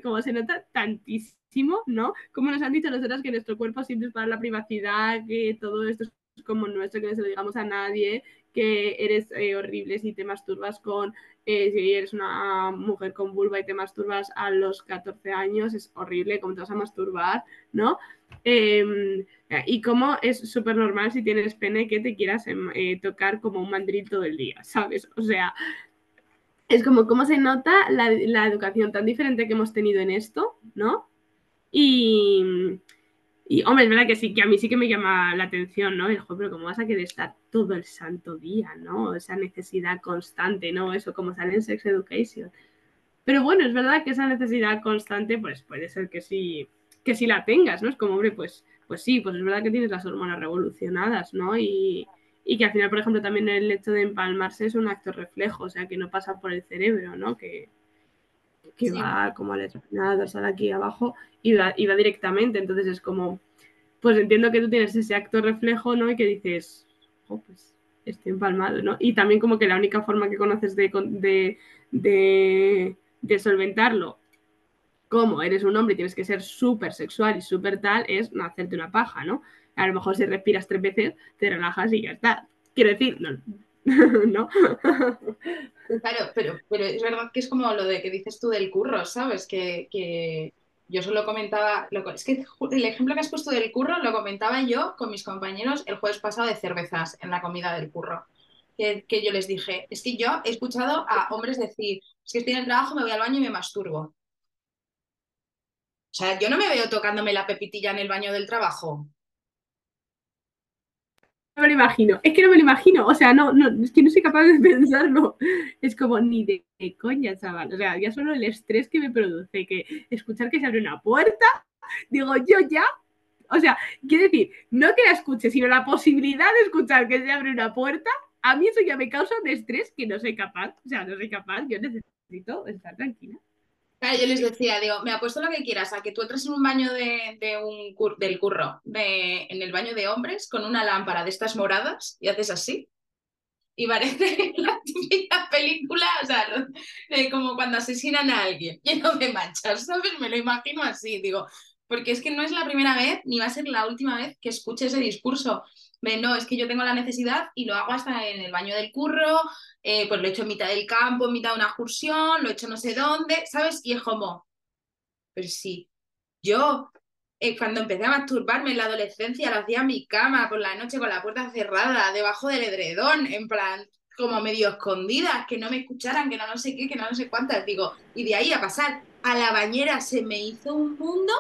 Como se nota tantísimo, ¿no? Como nos han dicho nosotras que nuestro cuerpo siempre es para la privacidad, que todo esto es como nuestro, que no se lo digamos a nadie, que eres eh, horrible si te masturbas con, eh, si eres una mujer con vulva y te masturbas a los 14 años, es horrible cómo te vas a masturbar, ¿no? Em, y cómo es súper normal si tienes pene que te quieras em, eh, tocar como un mandril todo el día, ¿sabes? O sea, es como cómo se nota la, educación tan diferente que hemos tenido en esto, ¿no? Y, Y, hombre, es verdad que sí, que a mí sí que me llama la atención, ¿no? El juego, pero ¿cómo vas a querer estar todo el santo día, ¿no? Esa necesidad constante, ¿no? Eso, como sale en Sex Education. Pero bueno, es verdad que esa necesidad constante, pues puede ser que sí, que sí la tengas, ¿no? Es como, hombre, pues, pues sí, pues es verdad que tienes las hormonas revolucionadas, ¿no? Y, y que al final, por ejemplo, también el hecho de empalmarse es un acto reflejo, o sea, que no pasa por el cerebro, ¿no? Que, que va como a la dorsal aquí abajo y va, y va directamente. Entonces es como, pues entiendo que tú tienes ese acto reflejo, ¿no? Y que dices, oh, pues estoy empalmado, ¿no? Y también como que la única forma que conoces de, de, de, de solventarlo, como eres un hombre y tienes que ser súper sexual y súper tal, es no hacerte una paja, ¿no? A lo mejor si respiras tres veces, te relajas y ya está. Quiero decir, no, ¿no? Claro, pero, pero es verdad que es como lo de que dices tú del curro, ¿sabes? Que, que yo solo comentaba, lo, es que el ejemplo que has puesto del curro lo comentaba yo con mis compañeros el jueves pasado de cervezas en la comida del curro. Que, que yo les dije, es que yo he escuchado a hombres decir, es que estoy en el trabajo, me voy al baño y me masturbo. O sea, yo no me veo tocándome la pepitilla en el baño del trabajo me lo imagino. Es que no me lo imagino. O sea, no, no, es que no soy capaz de pensarlo. Es como ni de, coña, chaval. O sea, ya solo el estrés que me produce, que escuchar que se abre una puerta, digo, yo ya. O sea, quiero decir, no que la escuche, sino la posibilidad de escuchar que se abre una puerta, a mí eso ya me causa un estrés que no soy capaz. O sea, no soy capaz. Yo necesito estar tranquila. Claro, yo les decía, digo, me apuesto lo que quieras, a que tú entres en un baño de, un del curro, de, en el baño de hombres, con una lámpara de estas moradas, y haces así. Y parece la típica película, o sea, como cuando asesinan a alguien, lleno de manchas, ¿sabes? Me lo imagino así, digo, porque es que no es la primera vez, ni va a ser la última vez que escuche ese discurso. No, es que yo tengo la necesidad y lo hago hasta en el baño del curro, eh, pues lo he hecho en mitad del campo, en mitad de una excursión, lo he hecho no sé dónde, ¿sabes? Y es como, pero sí, yo eh, cuando empecé a masturbarme en la adolescencia lo hacía en mi cama por la noche con la puerta cerrada, debajo del edredón, en plan, como medio escondidas, que no me escucharan, que no no sé qué, que no no sé cuántas, digo, y de ahí a pasar a la bañera se me hizo un mundo.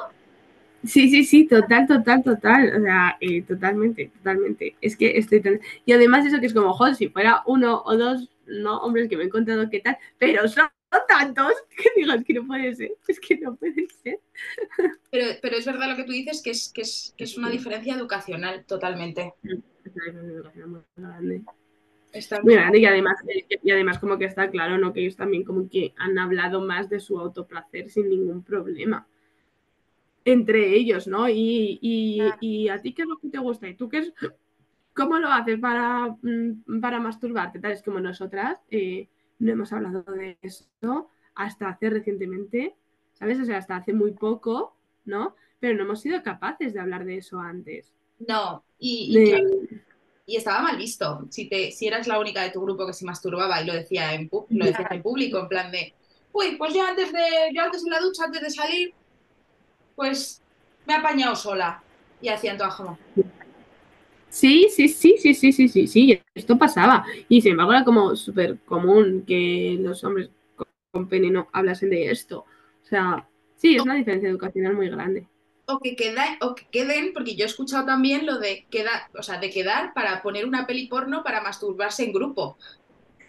Sí, sí, sí, total, total, total, o sea, eh, totalmente, totalmente. Es que estoy tan... Y además eso que es como, joder, si fuera uno o dos no, hombres que me he encontrado qué tal, pero son tantos que digas que no puede ser, es que no puede ser. Pero, pero es verdad lo que tú dices, que es, que es, que es una diferencia educacional totalmente. muy grande. muy grande y además, y además como que está claro, ¿no? Que ellos también como que han hablado más de su autoplacer sin ningún problema entre ellos, ¿no? Y, y, y, a ti qué es lo que te gusta y tú qué es ¿Cómo lo haces para, mm, para masturbarte? Tal es como nosotras eh, no hemos hablado de esto hasta hace recientemente, ¿sabes? O sea, hasta hace muy poco, ¿no? Pero no hemos sido capaces de hablar de eso antes. No, y, y, estaba mal visto. Si, te, si eras la única de tu grupo que se masturbaba y lo decía en, lo decía en público, en plan de, uy, pues yo antes de, yo antes en la ducha, antes de salir, pues me he apañado sola. Y hacían como, Sí, sí, sí, sí, sí, sí, sí, sí, esto pasaba. Y sin embargo era como súper común que los hombres con pene no hablasen de esto. O sea, sí, es una diferencia educacional muy grande. O que, queda, o que queden, porque yo he escuchado también lo de quedar, o sea, de quedar para poner una peli porno para masturbarse en grupo.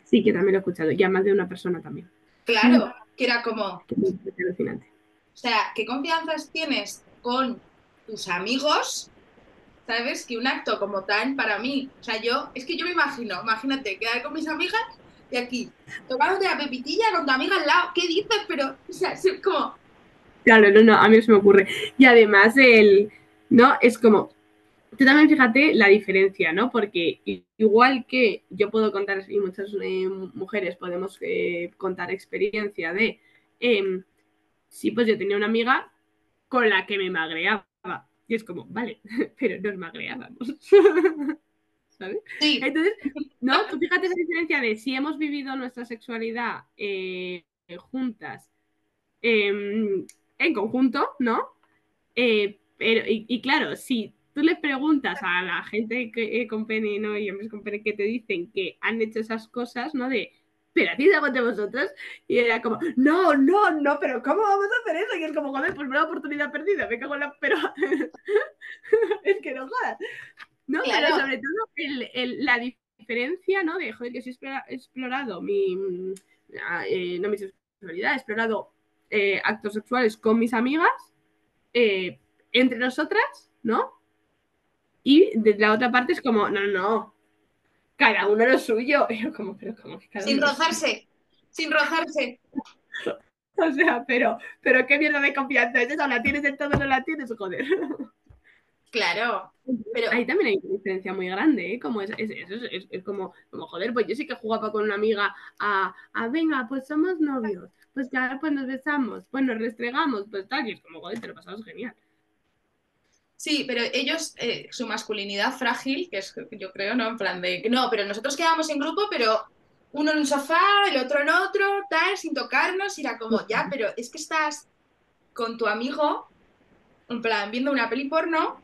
Sí, que también lo he escuchado, ya más de una persona también. Claro, que era como. alucinante. O sea, ¿qué confianzas tienes con tus amigos ¿sabes? Que un acto como tan para mí, o sea, yo, es que yo me imagino, imagínate, quedar con mis amigas y aquí, tomándote la pepitilla con tu amiga al lado, ¿qué dices? Pero, o sea, es como... Claro, no, no, a mí se me ocurre. Y además el, ¿no? Es como, tú también fíjate la diferencia, ¿no? Porque igual que yo puedo contar, y muchas eh, mujeres podemos eh, contar experiencia de, eh, sí, pues yo tenía una amiga con la que me magreaba y es como, vale, pero nos magreábamos. ¿Sabes? Sí. Entonces, ¿no? Tú fíjate esa diferencia de si hemos vivido nuestra sexualidad eh, juntas em, en conjunto, ¿no? Eh, pero, y, claro, si tú le preguntas a la gente que, eh, con pene ¿no? y hombres con pene que te dicen que han hecho esas cosas, ¿no? De algo entre vosotros. Y era como, no, no, no, pero ¿cómo vamos a hacer eso? Y es como, joder, pues una oportunidad perdida, me cago en la. Pero es que no jodas. No, pero sobre todo la diferencia, ¿no? De, joder, que si he explorado mi. Ah, eh, no mi sexualidad, he explorado eh, actos sexuales con mis amigas, eh, entre nosotras, ¿no? Y de la otra parte es como, no, no, cada uno lo suyo. como, pero como sin rozarse, sin rozarse. O sea, pero, pero qué mierda de confianza es esa, la tienes en todo, no la tienes, joder. Claro. Pero... Ahí también hay una diferencia muy grande, ¿eh? Como es, es, es, es, como, como, joder, pues yo sí que jugaba con una amiga a, a venga, pues somos novios, pues ya pues nos besamos, pues nos restregamos, pues tal, y es como, joder, te lo pasamos genial. Sí, pero ellos, eh, su masculinidad frágil, que es, yo creo, ¿no? En plan de, no, pero nosotros quedamos en grupo, pero uno en un sofá, el otro en otro, tal, sin tocarnos, y era como, ya, pero es que estás con tu amigo, en plan, viendo una peli porno,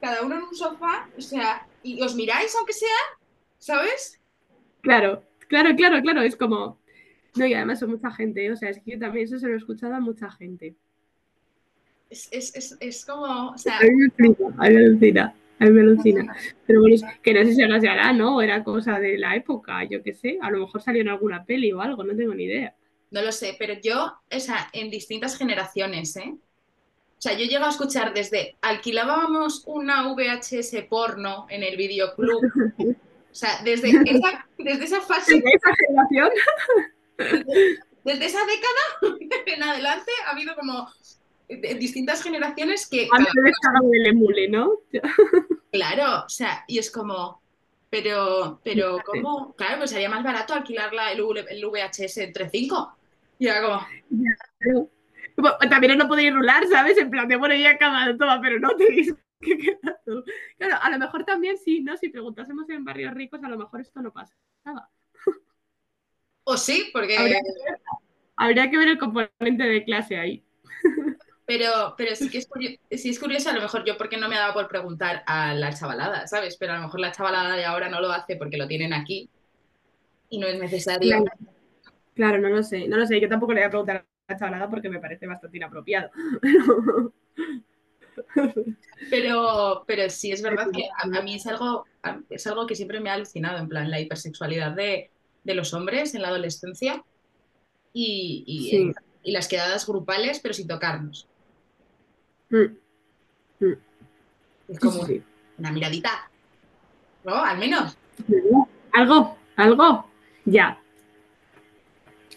cada uno en un sofá, o sea, y os miráis aunque sea, ¿sabes? Claro, claro, claro, claro, es como, no, y además son mucha gente, o sea, es que yo también eso se lo he escuchado a mucha gente es, es, es, como, o sea... A mí me alucina, a mí me alucina, Pero bueno, que no sé si ahora se hará, ¿no? Era cosa de la época, yo qué sé. A lo mejor salió en alguna peli o algo, no tengo ni idea. No lo sé, pero yo, o sea, en distintas generaciones, ¿eh? O sea, yo llego a escuchar desde alquilábamos una VHS porno en el videoclub. O sea, desde esa, desde esa fase. ¿Desde esa generación? Desde, desde esa década en adelante ha habido como distintas generaciones que... Antes de el emule, ¿no? claro, o sea, y es como... Pero, pero, ¿cómo? Claro, pues sería más barato alquilar el, el VHS entre cinco. Y era como... También no podéis rular, ¿sabes? En plan de, bueno, ya acabado, toma, pero no tenéis que quedar todo. Claro, a lo mejor también sí, ¿no? Si preguntásemos en barrios ricos, a lo mejor esto no pasa. O sí, porque... habría que ver el componente de clase ahí. Pero, pero sí que es curioso, es curioso, a lo mejor yo porque no me ha dado por preguntar a la chavalada, ¿sabes? Pero a lo mejor la chavalada de ahora no lo hace porque lo tienen aquí y no es necesario. Claro, no lo sé, no lo sé. Yo tampoco le voy a preguntar a la chavalada porque me parece bastante inapropiado. Pero, pero sí es verdad que a, mí es algo, es algo que siempre me ha alucinado, en plan, la hipersexualidad de, los hombres en la adolescencia y, y las quedadas grupales, pero sin tocarnos. Mm. Mm. Es como una miradita. ¿No? Al menos. Algo, algo. Ya.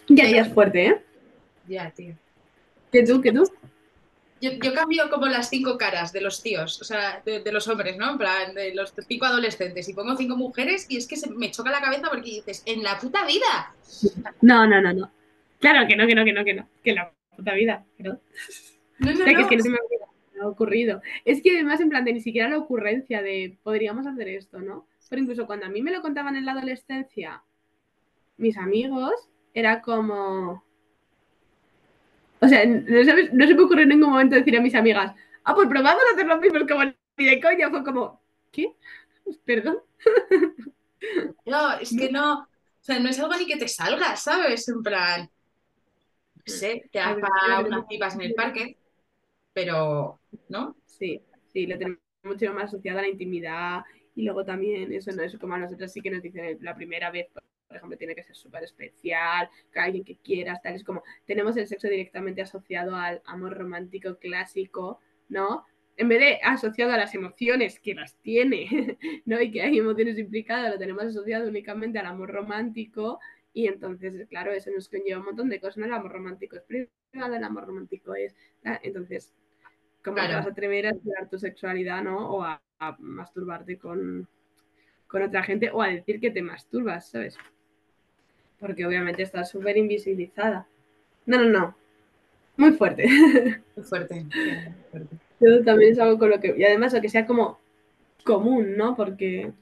Ya, ya es fuerte, ¿eh? Ya, tío. ¿Qué tú? ¿Qué tú? Yo, cambio como las cinco caras de los tíos, o sea, de, los hombres, ¿no? En plan, de los cinco adolescentes. Y pongo cinco mujeres y es que se me choca la cabeza porque dices, en la puta vida. No, no, no, no. Claro que no, que no, que no, que no. Que la puta vida. ¿no? No, no, Es que no se me ha ocurrido. Es que además, en plan, de ni siquiera la ocurrencia de podríamos hacer esto, ¿no? Pero incluso cuando a mí me lo contaban en la adolescencia, mis amigos, era como. O sea, no, se me ocurrió en ningún momento decir a mis amigas, ah, pues probamos a hacer lo mismo, como ni de coña, fue como, ¿qué? Perdón. No, es que no, o sea, no es algo ni que te salga, ¿sabes? En plan, sé, te para unas pipas en el parque, pero, ¿no? Sí, sí, lo tenemos mucho más asociado a la intimidad y luego también eso no es como a nosotros sí que nos dicen la primera vez, por ejemplo, tiene que ser súper especial, que alguien que quieras, tal, es como tenemos el sexo directamente asociado al amor romántico clásico, ¿no? En vez de asociado a las emociones que las tiene, ¿no? Y que hay emociones implicadas, lo tenemos asociado únicamente al amor romántico y entonces, claro, eso nos conlleva un montón de cosas. ¿no? El amor romántico es privado, el amor romántico es. Entonces, ¿cómo te vas a atrever a explorar tu sexualidad, ¿no? O a, masturbarte con, con, otra gente o a decir que te masturbas, ¿sabes? Porque obviamente estás súper invisibilizada. No, no, no. Muy fuerte. Muy fuerte. Muy también es algo con lo que. Y además, que sea como común, ¿no? Porque.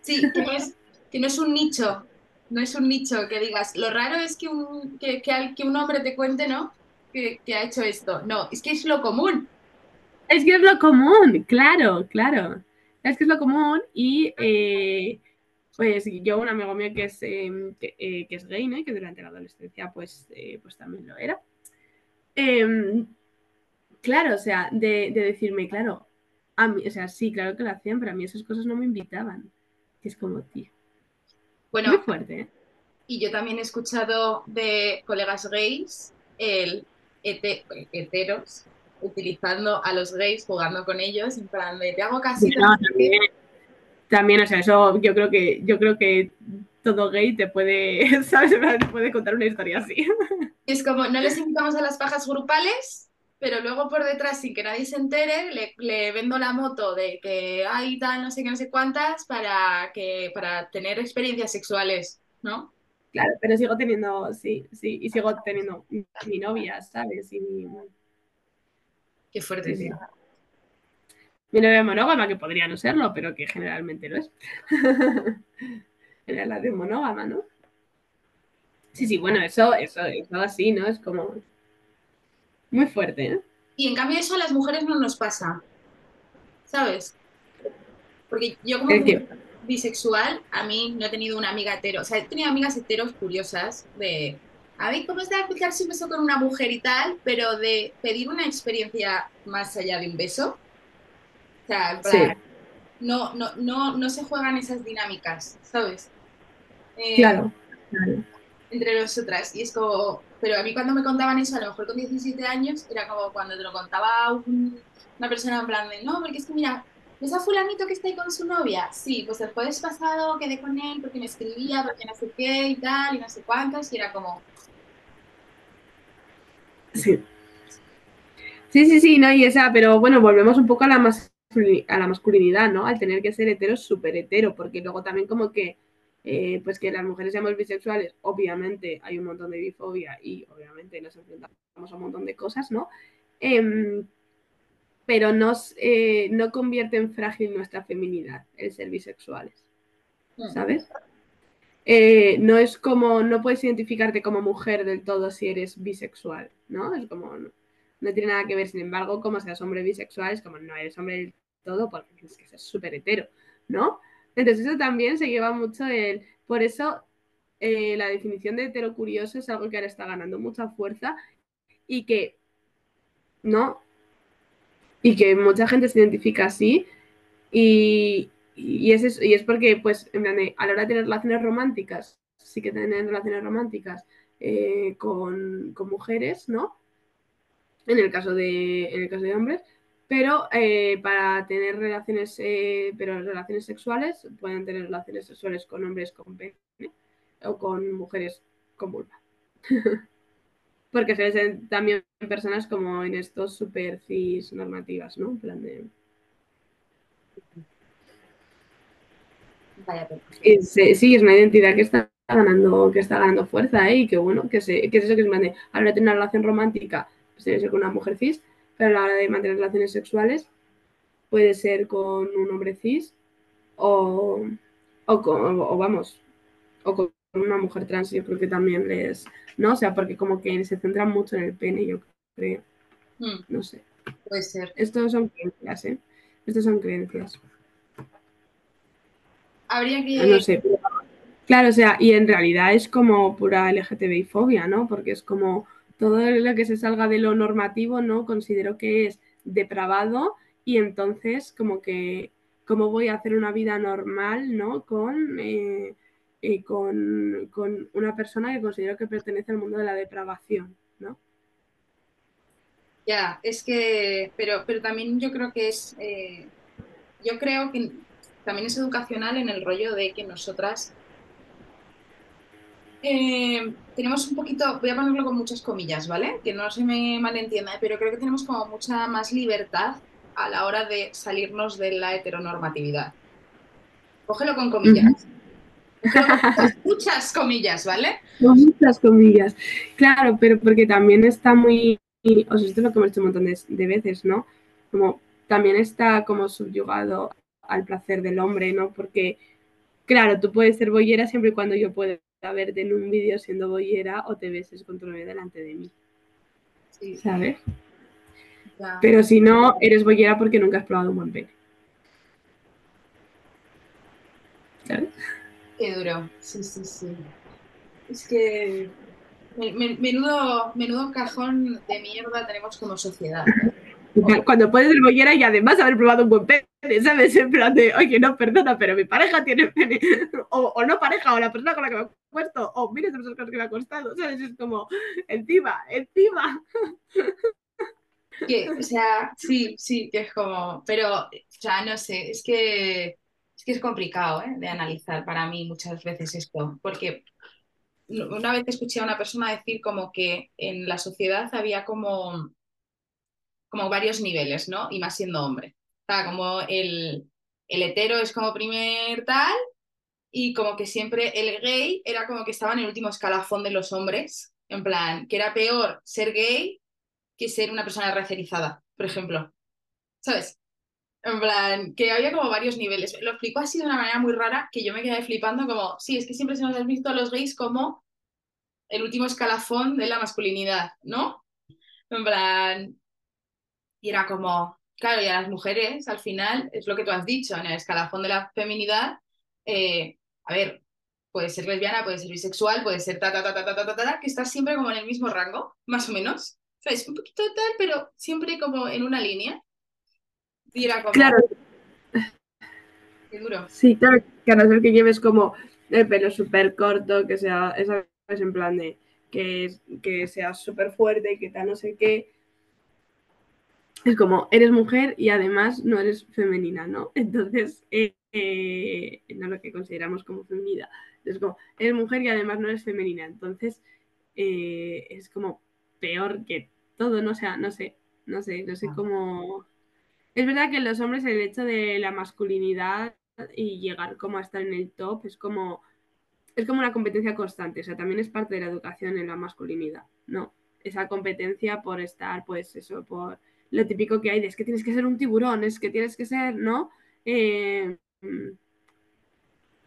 Sí, que es, que no es un nicho no es un nicho que digas, lo raro es que un, que, que, un hombre te cuente, ¿no? Que, ha hecho esto. No, es que es lo común. Es que es lo común, claro, claro. Es que es lo común y, eh, Pues yo, un amigo mío que es, em, eh, que, es gay, ¿no? que durante la adolescencia pues, eh, pues también lo era. Em, claro, o sea, de, decirme, claro, a mí, o sea, sí, claro que lo hacían, pero a mí esas cosas no me invitaban. Que es como, tío. Bueno, muy fuerte, ¿eh? Y yo también he escuchado de colegas gays, el heteros, utilizando a los gays, jugando con ellos, en plan de te hago casi. también, o sea, eso yo creo que, yo creo que todo gay te puede, ¿sabes? Te puede contar una historia así. Es como, no les invitamos a las pajas grupales, pero luego por detrás, sin que nadie se entere, le, vendo la moto de que hay tal, no sé qué, no sé cuántas, para, que, para tener experiencias sexuales, ¿no? Claro, pero sigo teniendo, sí, sí, y sigo teniendo mi novia, ¿sabes? Y mi... Qué fuerte, sí. Mi novia monógama, que podría no serlo, pero que generalmente lo es. Era la de monógama, ¿no? Sí, sí, bueno, eso, eso, eso así, ¿no? Es como muy fuerte, ¿eh? Y en cambio eso a las mujeres no nos pasa, ¿sabes? Porque yo como bisexual, a mí no he tenido una amiga hetero, o sea, he tenido amigas heteros curiosas de, a ver, ¿cómo está fijarse un beso con una mujer y tal? Pero de pedir una experiencia más allá de un beso, o sea, no, no, no, no se juegan esas dinámicas, ¿sabes? Eh, claro, Entre nosotras. Y es como, pero a mí cuando me contaban eso, a lo mejor con 17 años, era como cuando te lo contaba una persona en plan de, no, porque es que mira, ¿ves a fulanito que está ahí con su novia? Sí, pues el jueves pasado quedé con él porque me escribía, porque no sé qué y tal, y no sé cuántas, y era como... Sí. Sí, sí, sí, no, y esa, pero bueno, volvemos un poco a la, a la masculinidad, ¿no? Al tener que ser hetero, súper hetero, porque luego también como que eh, pues que las mujeres seamos bisexuales, obviamente hay un montón de bifobia y obviamente nos enfrentamos a un montón de cosas, ¿no? Em, pero nos, eh, no convierte en frágil nuestra feminidad el ser bisexuales, mm. ¿sabes? Eh, no es como, no puedes identificarte como mujer del todo si eres bisexual, ¿no? Es como, no, tiene nada que ver, sin embargo, como seas hombre bisexual, es como no eres hombre del todo porque es que es súper hetero, ¿no? Entonces eso también se lleva mucho el... Por eso eh, la definición de heterocurioso es algo que ahora está ganando mucha fuerza y que, ¿no? Y que mucha gente se identifica así y, es, y es porque, pues, en a la hora de tener relaciones románticas, sí que tienen relaciones románticas eh, con, con, mujeres, ¿no? En el caso de, en el caso de hombres, pero eh, para tener relaciones, eh, pero relaciones sexuales, pueden tener relaciones sexuales con hombres con pene o con mujeres con vulva. Porque se ven también personas como en estos super cis normativas, ¿no? En plan de... sí, es una identidad que está ganando, que está ganando fuerza, ¿eh? Y que bueno, que, se, que es eso que se mande. A la de tener una relación romántica, pues tiene que ser con una mujer cis, pero a la hora de mantener relaciones sexuales puede ser con un hombre cis o, o, vamos, o con una mujer trans, yo creo que también les, ¿no? O sea, porque como que se centran mucho en el pene, yo creo. Hmm. No sé. Puede ser. Estos son creencias, ¿eh? Estos son creencias. Habría que... No sé. Claro, o sea, y en realidad es como pura LGTBI fobia, ¿no? Porque es como todo lo que se salga de lo normativo, ¿no? Considero que es depravado y entonces como que, ¿cómo voy a hacer una vida normal, ¿no? Con, eh, eh, con, una persona que considero que pertenece al mundo de la depravación, ¿no? Ya, es que, pero, pero también yo creo que es, eh, yo creo que también es educacional en el rollo de que nosotras eh, tenemos un poquito, voy a ponerlo con muchas comillas, ¿vale? Que no se me malentienda, pero creo que tenemos como mucha más libertad a la hora de salirnos de la heteronormatividad. Cógelo con comillas. Muchas comillas, ¿vale? Muchas comillas. Claro, pero porque también está muy, o sea, esto es lo que hemos hecho un montón de, de veces, ¿no? Como también está como subyugado al placer del hombre, ¿no? Porque, claro, tú puedes ser boyera siempre y cuando yo pueda verte en un vídeo siendo boyera o te beses con tu novio delante de mí. ¿Sabes? Pero si no, eres boyera porque nunca has probado un buen pene. ¿Sabes? Qué duro, sí, sí, sí. Es que menudo, menudo cajón de mierda tenemos como sociedad. Cuando puedes ser bollera y además haber probado un buen pene, ¿sabes? En plan de, oye, no, perdona, pero mi pareja tiene pene. O, no pareja, o la persona con la que me he puesto, o miles de personas que me ha costado, ¿sabes? Es como, encima, encima. Que, o sea, sí, sí, que es como, pero, o sea, no sé, es que es, que es complicado ¿eh? de analizar para mí muchas veces esto, porque una vez escuché a una persona decir como que en la sociedad había como, como varios niveles, ¿no? Y más siendo hombre. O sea, como el, el hetero es como primer tal, y como que siempre el gay era como que estaba en el último escalafón de los hombres, en plan, que era peor ser gay que ser una persona racializada, por ejemplo. ¿Sabes? En plan, que había como varios niveles. Lo explicó así de una manera muy rara que yo me quedé flipando como, sí, es que siempre se nos ha visto a los gays como el último escalafón de la masculinidad, ¿no? En plan, y era como, claro, y a las mujeres al final es lo que tú has dicho, en el escalafón de la feminidad, eh, a ver, puede ser lesbiana, puede ser bisexual, puede ser ta, ta, ta, ta, ta, ta, ta, que está siempre como en el mismo rango, más o menos. O sea, es un poquito tal, pero siempre como en una línea. Como... Claro. Qué duro. Sí, claro, que a no ser que lleves como el pelo súper corto, que sea, esa es en plan de que, que seas súper fuerte, y que tal, no sé qué. Es como, eres mujer y además no eres femenina, ¿no? Entonces, eh, eh, no es lo que consideramos como feminidad. Es como, eres mujer y además no eres femenina. Entonces, eh, es como peor que todo, no, sea, no sé, no sé, no sé ah. cómo... Es verdad que los hombres el hecho de la masculinidad y llegar como a estar en el top es como es como una competencia constante, o sea, también es parte de la educación en la masculinidad, ¿no? Esa competencia por estar, pues eso, por lo típico que hay de es que tienes que ser un tiburón, es que tienes que ser, ¿no? Eh,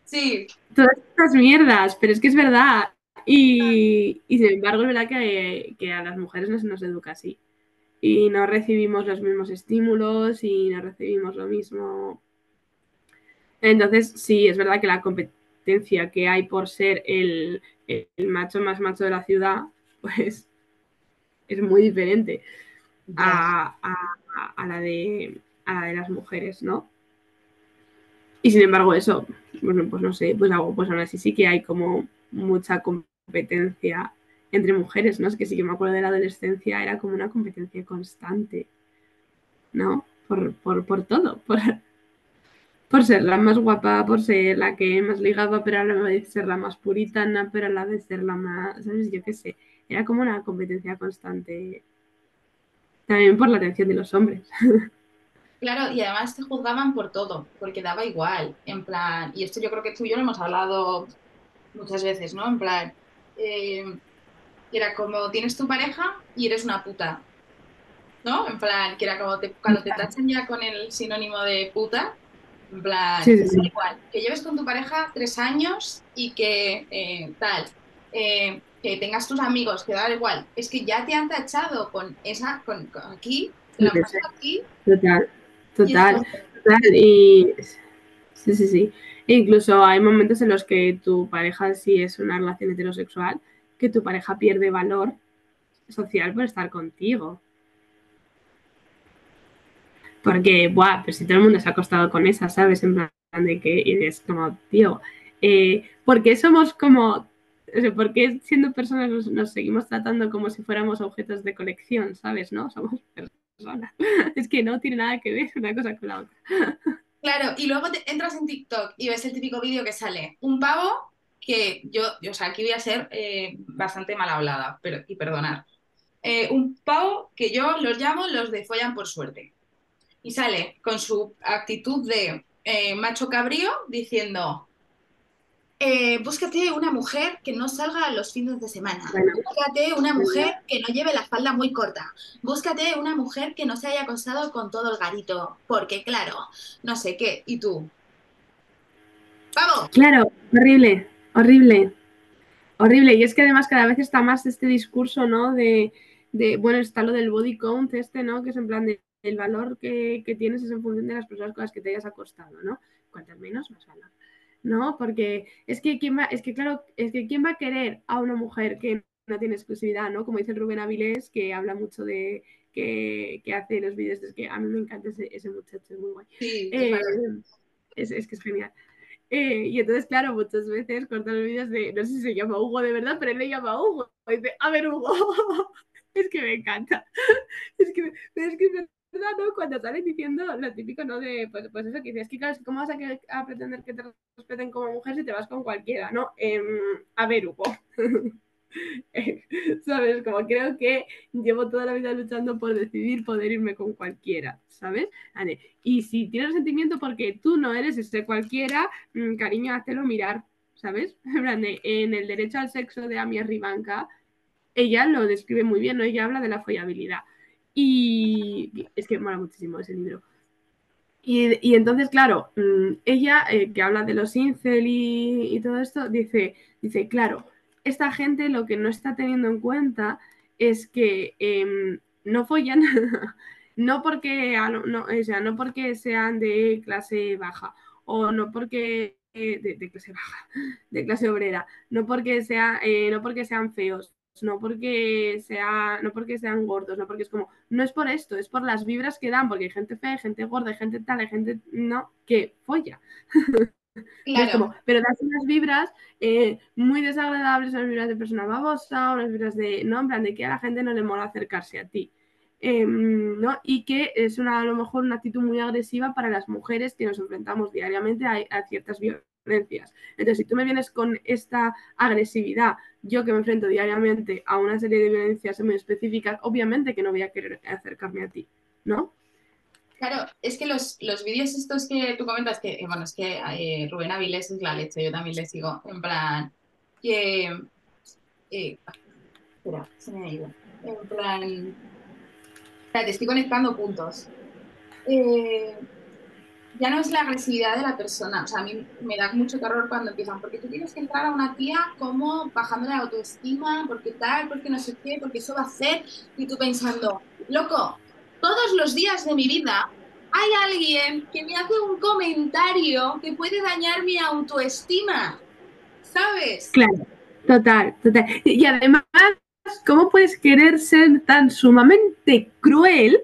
sí. Todas estas mierdas, pero es que es verdad. Y, sin embargo, es verdad que, que, a las mujeres no se nos educa así. Y no recibimos los mismos estímulos y no recibimos lo mismo. Entonces, sí, es verdad que la competencia que hay por ser el, macho más macho de la ciudad, pues es muy diferente a, la de, a de las mujeres, ¿no? Y sin embargo, eso, bueno, pues no sé, pues algo, pues aún así sí que hay como mucha competencia entre mujeres, ¿no? Es que sí que me acuerdo de la adolescencia, era como una competencia constante, ¿no? Por, por, por todo, por, por ser la más guapa, por ser la que más ligaba, pero a la vez ser la más puritana, pero a la vez ser la más, ¿sabes? Yo qué sé, era como una competencia constante. También por la atención de los hombres. Claro, y además te juzgaban por todo, porque daba igual, en plan, y esto yo creo que tú y yo lo hemos hablado muchas veces, ¿no? En plan, eh, era como tienes tu pareja y eres una puta, ¿no? En plan, que era como cuando te tachan ya con el sinónimo de puta, en plan, igual, que lleves con tu pareja tres años y que eh, tal, eh, que tengas tus amigos, que da igual. Es que ya te han tachado con esa, con, aquí, la aquí. Total, total, total. Y sí, sí, sí. E incluso hay momentos en los que tu pareja, si es una relación heterosexual, que tu pareja pierde valor social por estar contigo. Porque, buah, pero si todo el mundo se ha acostado con esa, ¿sabes? En plan de que y es como, tío, eh, ¿por qué somos como, o sea, ¿por qué siendo personas nos, seguimos tratando como si fuéramos objetos de colección, ¿sabes? No, somos personas. Es que no tiene nada que ver una cosa con la otra. Claro, y luego te entras en TikTok y ves el típico vídeo que sale un pavo que yo, o sea, aquí voy a ser eh, bastante mal hablada, pero, y perdonar. Eh, un pavo que yo los llamo los de follan por suerte y sale con su actitud de eh, macho cabrío diciendo, eh, búscate una mujer que no salga los fines de semana. Búscate una mujer que no lleve la falda muy corta. Búscate una mujer que no se haya acostado con todo el garito. Porque, claro, no sé qué. ¿Y tú? ¡Vamos! Claro, horrible, horrible. Horrible. Y es que además cada vez está más este discurso, ¿no? De, de bueno, está lo del body count este, ¿no? Que es en plan de el valor que, tienes es en función de las personas con las que te hayas acostado, ¿no? Cuantas menos, más valor. ¿no? Porque es que quién va, es que claro, es que quién va a querer a una mujer que no tiene exclusividad, ¿no? Como dice Rubén Avilés, que habla mucho de que, hace los vídeos, es que a mí me encanta ese, muchacho, es muy guay. Eh, es, es, que es genial. Eh, y entonces, claro, muchas veces cortan los vídeos de, no sé si se llama Hugo de verdad, pero él le llama Hugo. Y dice, a ver, Hugo, es que me encanta. Es que, es que ¿no? Cuando salen diciendo lo típico, ¿no? De, pues, pues eso, que dices, que claro, ¿cómo vas a, pretender que te respeten como mujer si te vas con cualquiera, ¿no? Em, a ver, Hugo. ¿Sabes? Como creo que llevo toda la vida luchando por decidir poder irme con cualquiera, ¿sabes? Y si tienes sentimiento porque tú no eres ese cualquiera, mm, cariño, háztelo mirar, ¿sabes? En el derecho al sexo de Amia Ribanca, ella lo describe muy bien, ¿no? Ella habla de la follabilidad. Y es que mola muchísimo ese libro. Y, entonces, claro, mm, ella, eh, que habla de los incel y, todo esto, dice, dice, claro, esta gente lo que no está teniendo en cuenta es que em, no follan, no porque, sea, no porque sean de clase baja o no porque eh, de, clase baja, de clase obrera, no porque sea, eh, no porque sean feos, no porque sea, no porque sean gordos, no porque es como, no es por esto, es por las vibras que dan, porque hay gente fea, hay gente gorda, hay gente tal, hay gente no, que folla. Claro. pero das unas vibras eh, muy desagradables, unas vibras de persona babosa, unas vibras de, no, en plan, de que a la gente no le mola acercarse a ti. Em, ¿no? Y que es una, a lo mejor una actitud muy agresiva para las mujeres que nos enfrentamos diariamente a, a ciertas violencias. Entonces, si tú me vienes con esta agresividad, yo que me enfrento diariamente a una serie de violencias muy específicas, obviamente que no voy a querer acercarme a ti, ¿no? Claro, es que los, los vídeos estos que tú comentas, que eh, bueno, es que eh, Rubén Avilés es la leche, yo también le sigo, en plan, que... Eh, espera, se me ha ido. En plan... te estoy conectando puntos. ya no es la agresividad de la persona, o sea, a mí me da mucho terror cuando empiezan, porque tú tienes que entrar a una tía como bajando la autoestima, porque tal, porque no sé qué, porque eso va a hacer, y tú pensando, loco, todos los días de mi vida hay alguien que me hace un comentario que puede dañar mi autoestima. ¿Sabes? Claro, total, total. Y además, ¿cómo puedes querer ser tan sumamente cruel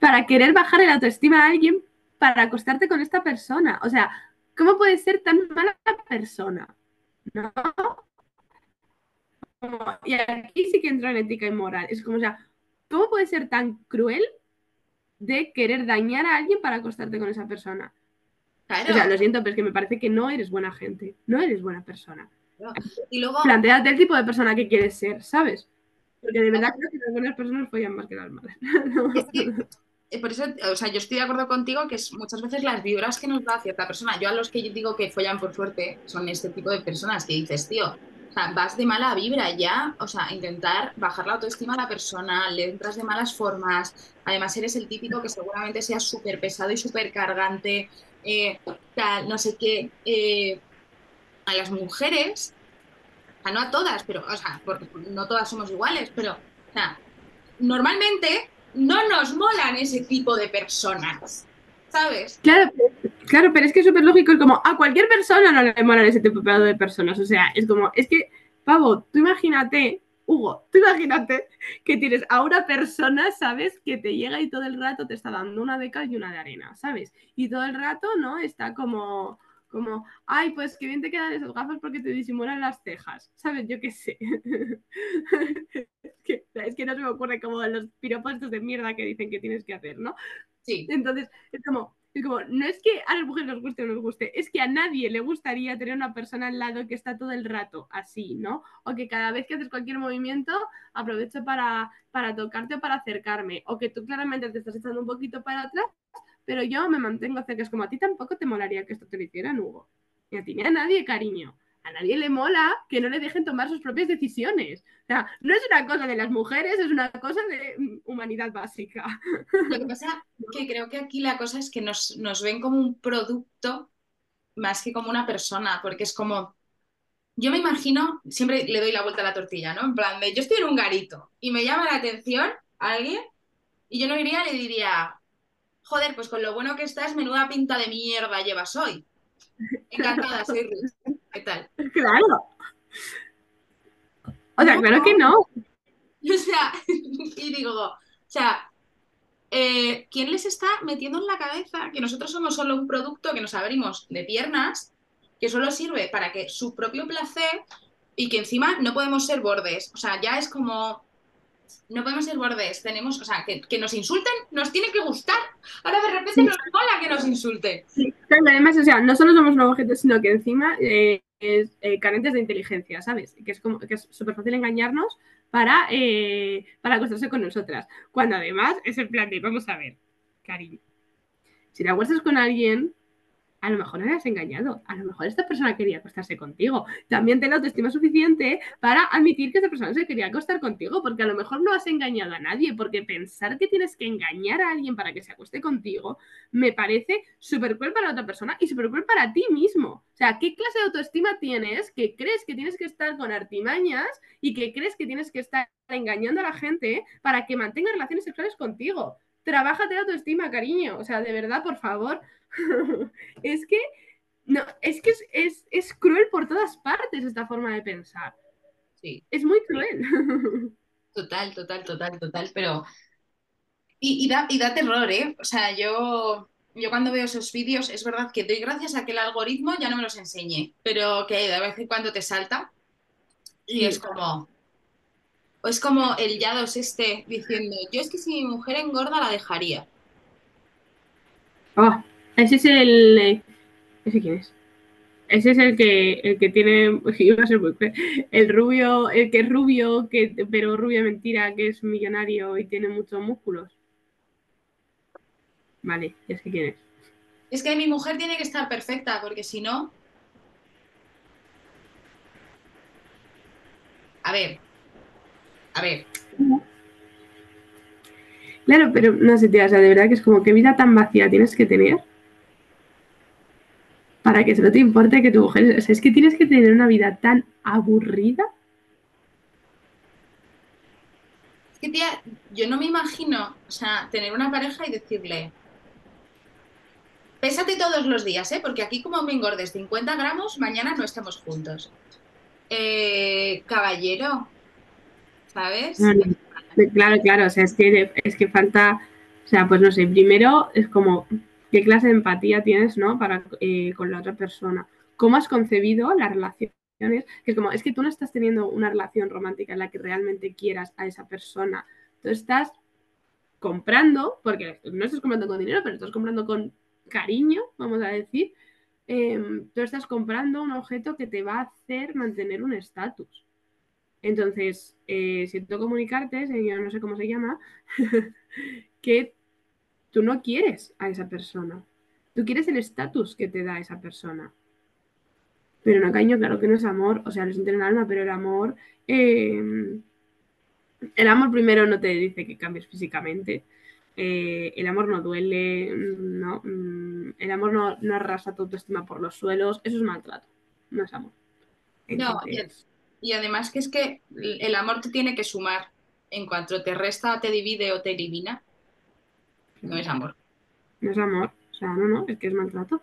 para querer bajar el autoestima a alguien para acostarte con esta persona? O sea, ¿cómo puedes ser tan mala persona? ¿No? Y aquí sí que entra en ética y moral. Es como, o sea, ¿Cómo puedes ser tan cruel de querer dañar a alguien para acostarte con esa persona? Claro. O sea, lo siento, pero es que me parece que no eres buena gente, no eres buena persona. Y luego... Planteate el tipo de persona que quieres ser, ¿sabes? Porque de verdad creo que las buenas personas follan más que las malas. Eh, por eso, o sea, yo estoy de acuerdo contigo que es muchas veces las vibras que nos da cierta persona. Yo a los que yo digo que follan por suerte son este tipo de personas que dices, tío, vas de mala vibra ya, o sea, intentar bajar la autoestima a la persona, le entras de malas formas, además eres el típico que seguramente sea súper pesado y súper cargante, eh, tal, no sé qué, eh, a las mujeres, o sea, no a todas, pero, o sea, porque no todas somos iguales, pero, o sea, normalmente no nos molan ese tipo de personas, ¿sabes? Claro, Claro, pero es que es súper lógico, es como a cualquier persona no le molan ese tipo de personas. O sea, es como, es que, pavo, tú imagínate, Hugo, tú imagínate que tienes a una persona, ¿sabes? Que te llega y todo el rato te está dando una de cal y una de arena, ¿sabes? Y todo el rato, ¿no? Está como, como, ay, pues qué bien te quedan esas gafas porque te disimulan las cejas, ¿sabes? Yo qué sé. es, que, no se me ocurre como los piropos de mierda que dicen que tienes que hacer, ¿no? Sí. Entonces, es como, es como, no es que a las mujeres nos guste o no nos guste, es que a nadie le gustaría tener una persona al lado que está todo el rato así, ¿no? O que cada vez que haces cualquier movimiento aprovecho para, para tocarte o para acercarme, o que tú claramente te estás echando un poquito para atrás, pero yo me mantengo cerca. Es como a ti tampoco te molaría que esto te lo hicieran, Hugo. Ni a ti ni a nadie, cariño a nadie le mola que no le dejen tomar sus propias decisiones. O sea, no es una cosa de las mujeres, es una cosa de mm, humanidad básica. Lo que pasa es que creo que aquí la cosa es que nos, ven como un producto más que como una persona, porque es como, yo me imagino, siempre le doy la vuelta a la tortilla, ¿no? En plan de, yo estoy en un garito y me llama la atención alguien y yo no iría y le diría, joder, pues con lo bueno que estás, menuda pinta de mierda llevas hoy. Encantada, soy Ruth. ¿Qué tal? Claro. O sea, claro que no. O sea, y digo, o sea, eh, ¿quién les está metiendo en la cabeza que nosotros somos solo un producto que nos abrimos de piernas, que solo sirve para que su propio placer y que encima no podemos ser bordes? O sea, ya es como, no podemos ser bordes, tenemos, o sea, que, que nos insulten nos tiene que gustar. Ahora de repente Sí. nos mola que nos insulten. Sí, claro, además, o sea, no solo somos un objeto, sino que encima eh, es eh, carentes de inteligencia, ¿sabes? Que es como que es súper fácil engañarnos para, eh, para acostarse con nosotras. Cuando además es el plan de, vamos a ver, cariño, si te acuestas con alguien, a lo mejor no le has engañado, a lo mejor esta persona quería acostarse contigo. También ten la autoestima suficiente para admitir que esta persona se quería acostar contigo, porque a lo mejor no has engañado a nadie, porque pensar que tienes que engañar a alguien para que se acueste contigo me parece súper cruel para otra persona y súper cruel para ti mismo. O sea, ¿qué clase de autoestima tienes que crees que tienes que estar con artimañas y que crees que tienes que estar engañando a la gente para que mantenga relaciones sexuales contigo? Trabájate la autoestima, cariño. O sea, de verdad, por favor. es que no, es que es, es, es cruel por todas partes esta forma de pensar. Sí. Es muy cruel. Total, total, total, total, pero... Y, y da, y da terror, ¿eh? O sea, yo, yo cuando veo esos vídeos, es verdad que doy gracias a que el algoritmo ya no me los enseñe, pero que de vez en cuando te salta y Sí. es como... O es como el Yados este diciendo, yo es que si mi mujer engorda la dejaría. Oh, ese es el. eh, ¿Ese quién es? Ese es el que, el que tiene. Iba a ser muy cruel. El rubio, el que es rubio, que, pero rubia mentira, que es millonario y tiene muchos músculos. Vale, ya sé quién es. Es que mi mujer tiene que estar perfecta, porque si no... A ver, a ver, Claro, pero no sé, tía, o sea, de verdad que es como qué vida tan vacía tienes que tener para que solo te importe que tu mujer. O sea, es que tienes que tener una vida tan aburrida. Es que, tía, yo no me imagino, o sea, tener una pareja y decirle, pésate todos los días, ¿eh? Porque aquí como me engordes 50 gramos, mañana no estamos juntos. Eh, caballero, ¿sabes? No, no. Claro, claro, o sea, es que, es que falta, o sea, pues no sé, primero es como, ¿qué clase de empatía tienes, ¿no? Para, eh, con la otra persona. ¿Cómo has concebido las relaciones? Que es como, es que tú no estás teniendo una relación romántica en la que realmente quieras a esa persona. Tú estás comprando, porque no estás comprando con dinero, pero estás comprando con cariño, vamos a decir. Eh, tú estás comprando un objeto que te va a hacer mantener un estatus. Entonces, eh, siento comunicarte, yo no sé cómo se llama, que tú no quieres a esa persona. Tú quieres el estatus que te da esa persona. Pero no, cariño, claro que no es amor. O sea, lo siento en el alma, pero el amor. eh, el amor primero no te dice que cambies físicamente. Eh, el amor no duele, no, mm, el amor no, no arrasa tu autoestima por los suelos. Eso es maltrato, no es amor. No, Y además que es que el amor te tiene que sumar. En cuanto te resta, te divide o te elimina, no es amor. No es amor, o sea, no, no, es que es maltrato.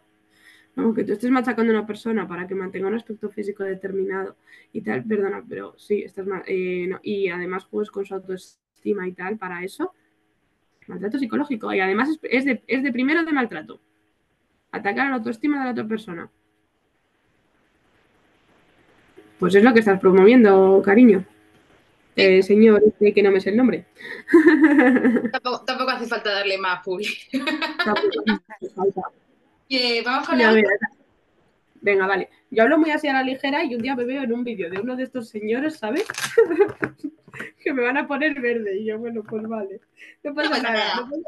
No, que tú estés machacando a una persona para que mantenga un aspecto físico determinado y tal, perdona, pero sí, estás mal. eh, y además juegues con su autoestima y tal, para eso, maltrato psicológico. Y además es, es de, es de primero de maltrato. Atacar a la autoestima de la otra persona. Pues es lo que estás promoviendo, cariño. Eh, señor, este que no me sé el nombre. Tampoco, tampoco hace falta darle más public. Tampoco hace falta. Que vamos con la. Venga, vale. Yo hablo muy así a la ligera y un día me veo en un vídeo de uno de estos señores, ¿sabes? que me van a poner verde. Y yo, bueno, pues vale. No pasa pasa nada. nada. No pasa,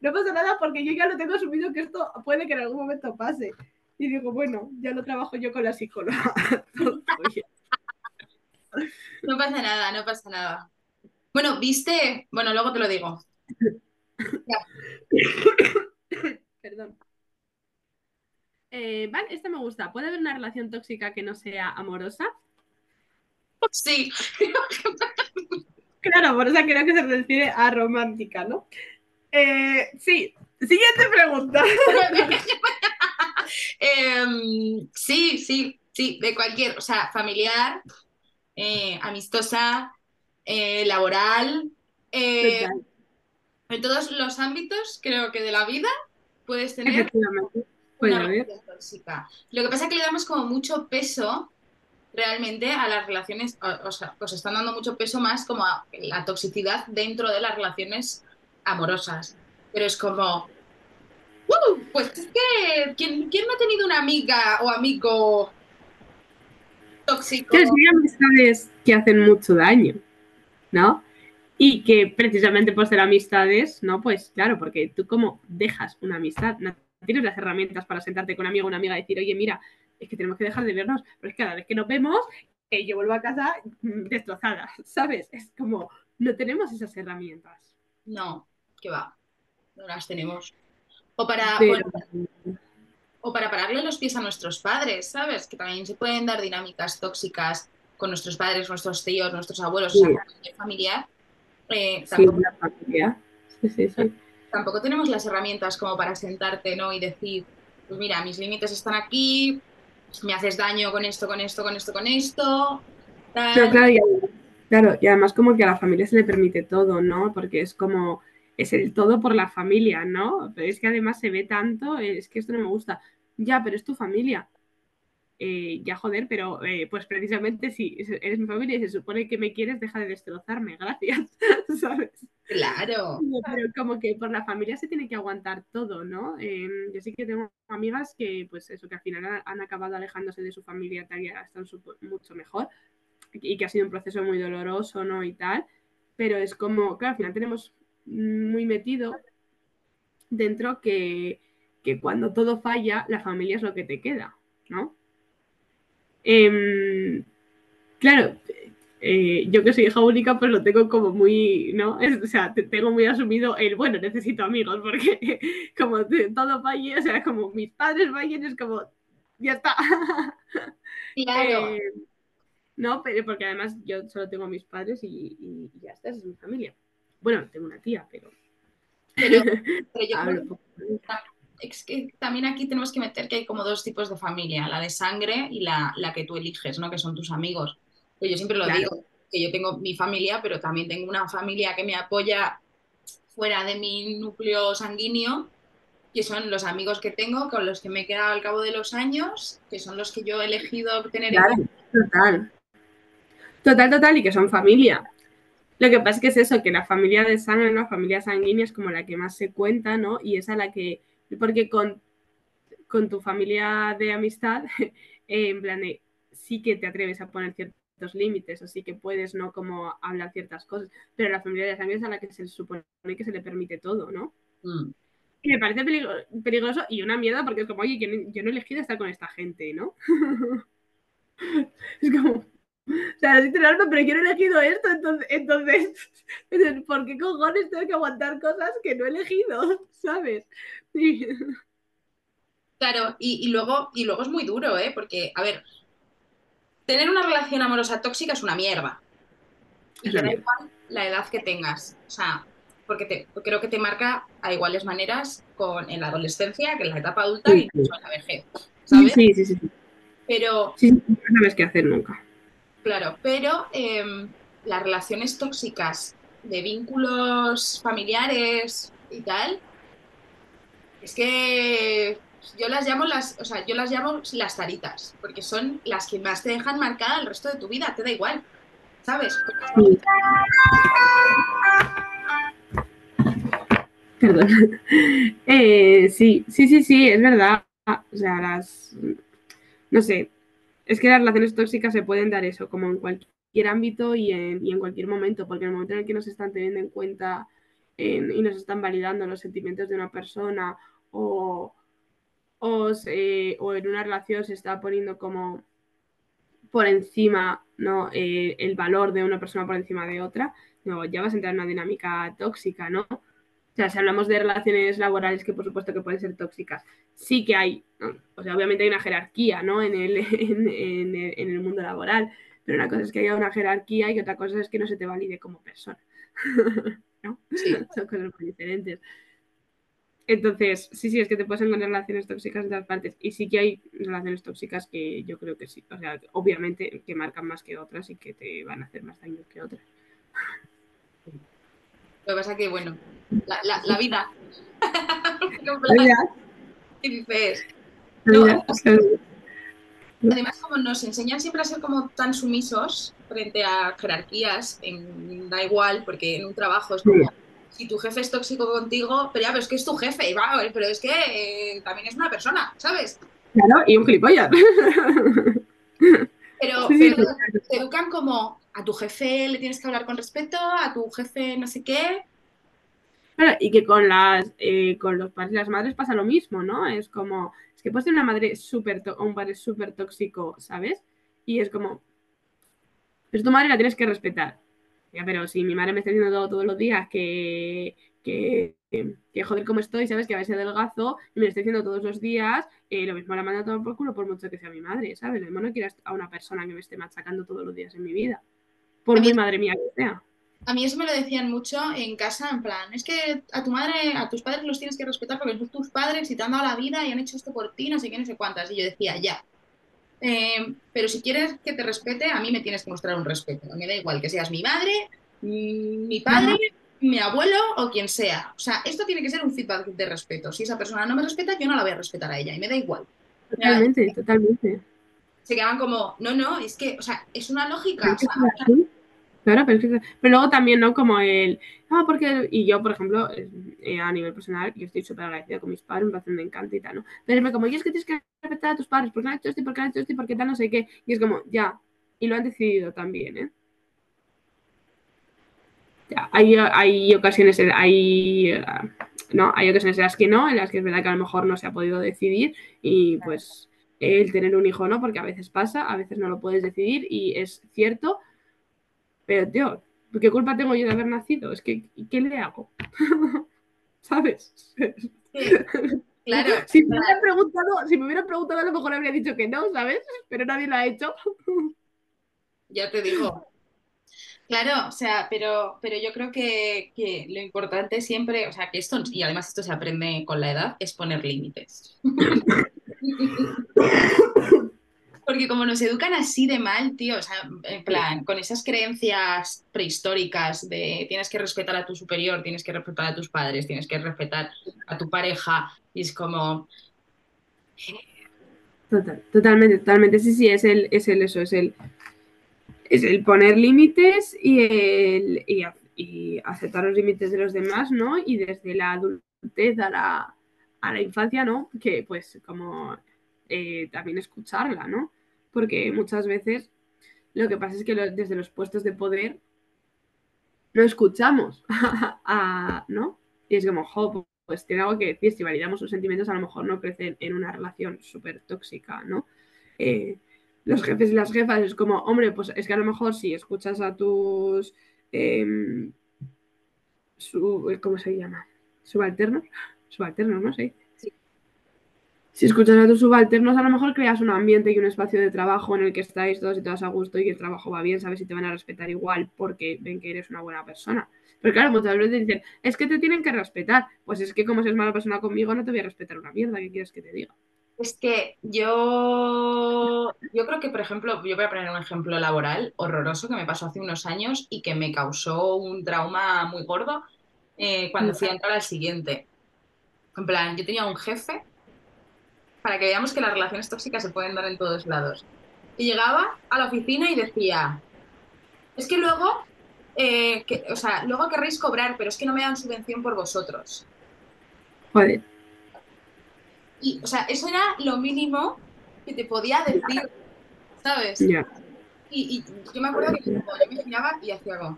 no pasa nada porque yo ya lo tengo asumido que esto puede que en algún momento pase. Y digo, bueno, ya lo trabajo yo con la psicóloga. Oye, No pasa nada, no pasa nada. Bueno, viste, bueno, luego te lo digo. Perdón. Eh, vale, esta me gusta. ¿Puede haber una relación tóxica que no sea amorosa? Sí, Claro, eso creo que se refiere a romántica, ¿no? Eh, sí. Siguiente pregunta. Em, sí, sí, sí, de cualquier, o sea, familiar, eh, amistosa, eh, laboral, eh, en todos los ámbitos, creo que de la vida puedes tener una relación tóxica. Lo que pasa es que le damos como mucho peso realmente a las relaciones, o, sea, pues están dando mucho peso más como a la toxicidad dentro de las relaciones amorosas. Pero es como, uh, pues es que, ¿quién, no ha tenido una amiga o amigo tóxico? Que hay amistades que hacen mucho daño, ¿no? Y que precisamente por ser amistades, ¿no? Pues claro, porque tú como dejas una amistad, no tienes las herramientas para sentarte con un amigo o una amiga y decir, oye, mira, es que tenemos que dejar de vernos, pero es que cada vez que nos vemos, eh, yo vuelvo a casa destrozada, ¿sabes? Es como, no tenemos esas herramientas. No, que va, no las tenemos. O para, o, para pararle los pies a nuestros padres, ¿sabes? Que también se pueden dar dinámicas tóxicas con nuestros padres, nuestros tíos, nuestros abuelos, o sea, familiar. Eh, tampoco, sí, sí, sí, tampoco tenemos las herramientas como para sentarte, ¿no? Y decir, pues mira, mis límites están aquí, me haces daño con esto, con esto, con esto, con esto. claro, y, claro, y además como que a la familia se le permite todo, ¿no? Porque es como, es el todo por la familia, ¿no? Pero es que además se ve tanto, es que esto no me gusta. Ya, pero es tu familia. Eh, ya joder, pero eh, pues precisamente si eres mi familia y se supone que me quieres, deja de destrozarme, gracias, ¿sabes? Claro. Pero como que por la familia se tiene que aguantar todo, ¿no? Em, yo sí que tengo amigas que, pues eso, que al final han acabado alejándose de su familia tal y están mucho mejor y que ha sido un proceso muy doloroso, ¿no? Y tal, pero es como, claro, al final tenemos muy metido dentro que, que cuando todo falla, la familia es lo que te queda, ¿no? Em, claro, eh, yo que soy hija única, pues lo tengo como muy, ¿no? o sea, tengo muy asumido el, bueno, necesito amigos, porque como todo falle, o sea, como mis padres fallen, es como, ya está. Claro. Eh, no, pero porque además yo solo tengo mis padres y, ya está, esa es mi familia. Bueno, tengo una tía, pero... Pero, yo es que también aquí tenemos que meter que hay como dos tipos de familia, la de sangre y la, que tú eliges, ¿no? Que son tus amigos. Pues yo siempre lo digo, que yo tengo mi familia, pero también tengo una familia que me apoya fuera de mi núcleo sanguíneo, que son los amigos que tengo, con los que me he quedado al cabo de los años, que son los que yo he elegido tener en Total. Total, total, y que son familia. Lo que pasa es que es eso, que la familia de sangre, ¿no? Familia sanguínea es como la que más se cuenta, ¿no? Y es a la que porque con, con tu familia de amistad, eh, en plan sí que te atreves a poner ciertos límites, o sí que puedes, ¿no? Como hablar ciertas cosas, pero la familia de sangre es a la que se supone que se le permite todo, ¿no? Mm. Y me parece peligroso y una mierda porque es como, oye, yo no, yo no he elegido estar con esta gente, ¿no? es como, o sea, lo estoy pero yo no he elegido esto, entonces, entonces, ¿por qué cojones tengo que aguantar cosas que no he elegido? ¿Sabes? Claro, y, luego, y luego es muy duro, ¿eh? Porque, a ver, tener una relación amorosa tóxica es una mierda. Y da igual la edad que tengas. O sea, porque, te, creo que te marca a iguales maneras con, en la adolescencia que en la etapa adulta y incluso en la vejez. ¿sabes? Sí, sí, sí. Pero. Sí, no sabes qué hacer nunca. Claro, pero em, las relaciones tóxicas de vínculos familiares y tal, es que yo las llamo las, o sea, yo las llamo las taritas, porque son las que más te dejan marcada el resto de tu vida, te da igual, ¿sabes? Perdón. Eh, sí, sí, sí, sí, es verdad. O sea, las, no sé, es que las relaciones tóxicas se pueden dar eso, como en cualquier ámbito y en, cualquier momento, porque en el momento en el que nos están teniendo en cuenta y nos están validando los sentimientos de una persona o, o, en una relación se está poniendo como por encima ¿no? Eh, el valor de una persona por encima de otra, no, ya vas a entrar en una dinámica tóxica, ¿no? O sea, si hablamos de relaciones laborales que por supuesto que pueden ser tóxicas, sí que hay, o sea, obviamente hay una jerarquía, ¿no? En el, en, el, mundo laboral, pero una cosa es que haya una jerarquía y otra cosa es que no se te valide como persona, ¿no? Sí. Son cosas muy diferentes. Entonces, sí, sí, es que te puedes encontrar relaciones tóxicas en todas partes. Y sí que hay relaciones tóxicas que yo creo que sí. O sea, obviamente que marcan más que otras y que te van a hacer más daño que otras. Lo que pasa es que, bueno, la, la, la vida. ¿Qué dices? No, además, como nos enseñan siempre a ser como tan sumisos frente a jerarquías, en, da igual, porque en un trabajo es como si tu jefe es tóxico contigo, pero ya, pero es que es tu jefe, y va, pero es que eh, también es una persona, ¿sabes? Claro, y un gilipollas. Pero, te educan como a tu jefe le tienes que hablar con respeto, a tu jefe no sé qué. Claro, y que con las eh, con los padres y las madres pasa lo mismo, ¿no? Es como, es que puedes tener una madre súper un padre súper tóxico, ¿sabes? Y es como, pues tu madre la tienes que respetar pero si mi madre me está diciendo todos los días que, que, que, joder cómo estoy, ¿sabes? Que a veces delgazo y me lo está diciendo todos los días, eh, lo mismo la manda todo por culo por mucho que sea mi madre, ¿sabes? Lo mismo no quiero a una persona que me esté machacando todos los días en mi vida, por mi madre mía que sea. A mí eso me lo decían mucho en casa, en plan, es que a tu madre, a tus padres los tienes que respetar porque son tus padres y te han dado la vida y han hecho esto por ti, no sé qué, no sé cuántas. Y yo decía, ya, eh, pero si quieres que te respete, a mí me tienes que mostrar un respeto. Me da igual que seas mi madre, mi padre, mi abuelo o quien sea. O sea, esto tiene que ser un feedback de respeto. Si esa persona no me respeta, yo no la voy a respetar a ella y me da igual. Totalmente, totalmente. Se quedan como, no, no, es que, o sea, es una lógica. Claro, pero, pero, luego también, ¿no? Como el, ah, porque, y yo, por ejemplo, eh, a nivel personal, yo estoy súper agradecida con mis padres, me me encanta y tal, ¿no? Pero me como, y es que tienes que respetar a tus padres, porque han hecho esto, porque han hecho esto, y porque tal, no sé qué. Y es como, ya, y lo han decidido también, ¿eh? Ya, hay, hay ocasiones, hay, no, hay ocasiones en las que no, en las que es verdad que a lo mejor no se ha podido decidir y pues el tener un hijo no, porque a veces pasa, a veces no lo puedes decidir y es cierto, pero, tío, ¿qué culpa tengo yo de haber nacido? Es que, ¿qué le hago? ¿Sabes? claro. Si me, hubieran preguntado, si me hubieran preguntado, a lo mejor habría dicho que no, ¿sabes? Pero nadie lo ha hecho. Ya te digo. Claro, o sea, pero, pero yo creo que, que, lo importante siempre, o sea, que esto, y además esto se aprende con la edad, es poner límites. Porque como nos educan así de mal, tío, o sea, en plan, con esas creencias prehistóricas de tienes que respetar a tu superior, tienes que respetar a tus padres, tienes que respetar a tu pareja, y es como... Total, totalmente, totalmente. Sí, sí, es el, es el eso, es el, es el poner límites y, el, y, aceptar los límites de los demás, ¿no? Y desde la adultez a la, a la infancia, ¿no? Que pues como eh, también escucharla, ¿no? Porque muchas veces lo que pasa es que desde los puestos de poder no escuchamos, ¿no? Y es como, jo, pues tiene algo que decir, si validamos sus sentimientos a lo mejor no crecen en una relación súper tóxica, ¿no? Eh, los jefes y las jefas es como, hombre, pues es que a lo mejor si escuchas a tus... Em, ¿Cómo se llama? Subalternos. Subalternos, ¿no? Sí si escuchas a tus subalternos, a lo mejor creas un ambiente y un espacio de trabajo en el que estáis todos y todas a gusto y que el trabajo va bien, sabes si te van a respetar igual porque ven que eres una buena persona. Pero claro, muchas veces dicen, es que te tienen que respetar. Pues es que como seas mala persona conmigo, no te voy a respetar una mierda. ¿Qué quieres que te diga? Es que yo, yo creo que, por ejemplo, yo voy a poner un ejemplo laboral horroroso que me pasó hace unos años y que me causó un trauma muy gordo eh, cuando fui a entrar al siguiente. En plan, yo tenía un jefe para que veamos que las relaciones tóxicas se pueden dar en todos lados. Y llegaba a la oficina y decía, es que luego, eh, o sea, luego querréis cobrar, pero es que no me dan subvención por vosotros. Joder. Y, o sea, eso era lo mínimo que te podía decir, ¿sabes? Y, yo me acuerdo que yo me giraba y hacía algo.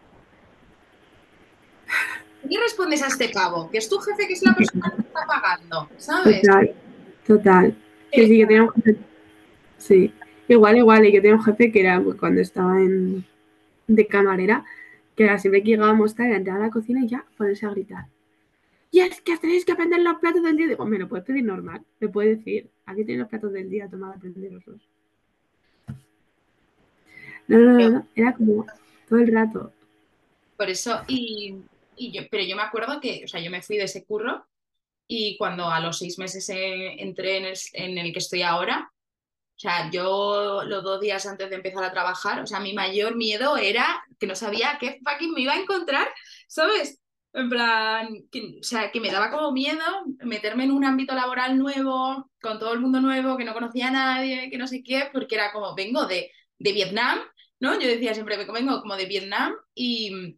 ¿Qué respondes a este cabo? Que es tu jefe, que es la persona que está pagando, ¿sabes? Total. Sí, sí, que tenía un jefe. Sí, igual, igual, y que tenía un jefe que era cuando estaba en, de camarera, que era siempre que llegábamos tarde, entrar a la cocina y ya ponerse a gritar. Y es que tenéis que aprender los platos del día. Digo, me lo puedes pedir normal. Me puedes decir, aquí tienes los platos del día, toma, aprenderoslos. No, no, no, no, era como todo el rato. Por eso, y, y yo, pero yo me acuerdo que, o sea, yo me fui de ese curro y cuando a los seis meses eh, entré en el, que estoy ahora, o sea, yo los dos días antes de empezar a trabajar, o sea, mi mayor miedo era que no sabía qué fucking me iba a encontrar, ¿sabes? En plan, que, o sea, que me daba como miedo meterme en un ámbito laboral nuevo, con todo el mundo nuevo, que no conocía a nadie, que no sé qué, porque era como, vengo de, de Vietnam, ¿no? Yo decía siempre, vengo como de Vietnam y,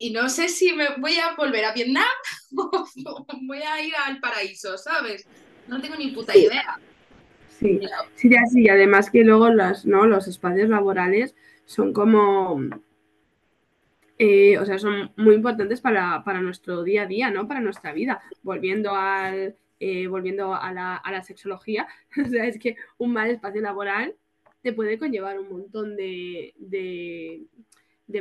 y no sé si me voy a volver a Vietnam o voy a ir al paraíso, ¿sabes? No tengo ni puta idea. Sí, sí, así. Además que luego las, ¿no? los espacios laborales son como eh, o sea, son muy importantes para, nuestro día a día, ¿no? Para nuestra vida. Volviendo al, eh, volviendo a la, sexología, o sea, es que un mal espacio laboral te puede conllevar un montón de, de,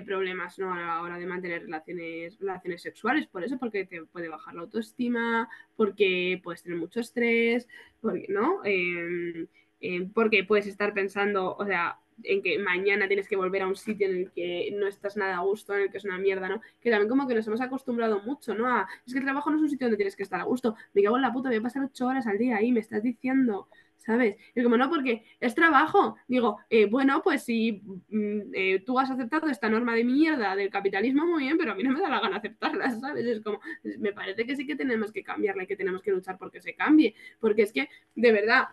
problemas, ¿no? A la hora de mantener relaciones, relaciones sexuales. Por eso, porque te puede bajar la autoestima, porque puedes tener mucho estrés, porque, ¿no? Em, em, porque puedes estar pensando, o sea, en que mañana tienes que volver a un sitio en el que no estás nada a gusto, en el que es una mierda, ¿no? Que también como que nos hemos acostumbrado mucho, ¿no? A, es que el trabajo no es un sitio donde tienes que estar a gusto. Me cago en la puta, voy a pasar ocho horas al día ahí, me estás diciendo, ¿sabes? Y como no, porque es trabajo. Digo, eh, bueno, pues si mm, eh, tú has aceptado esta norma de mierda del capitalismo, muy bien, pero a mí no me da la gana aceptarla, ¿sabes? Es como, me parece que sí que tenemos que cambiarla y que tenemos que luchar porque se cambie. Porque es que, de verdad,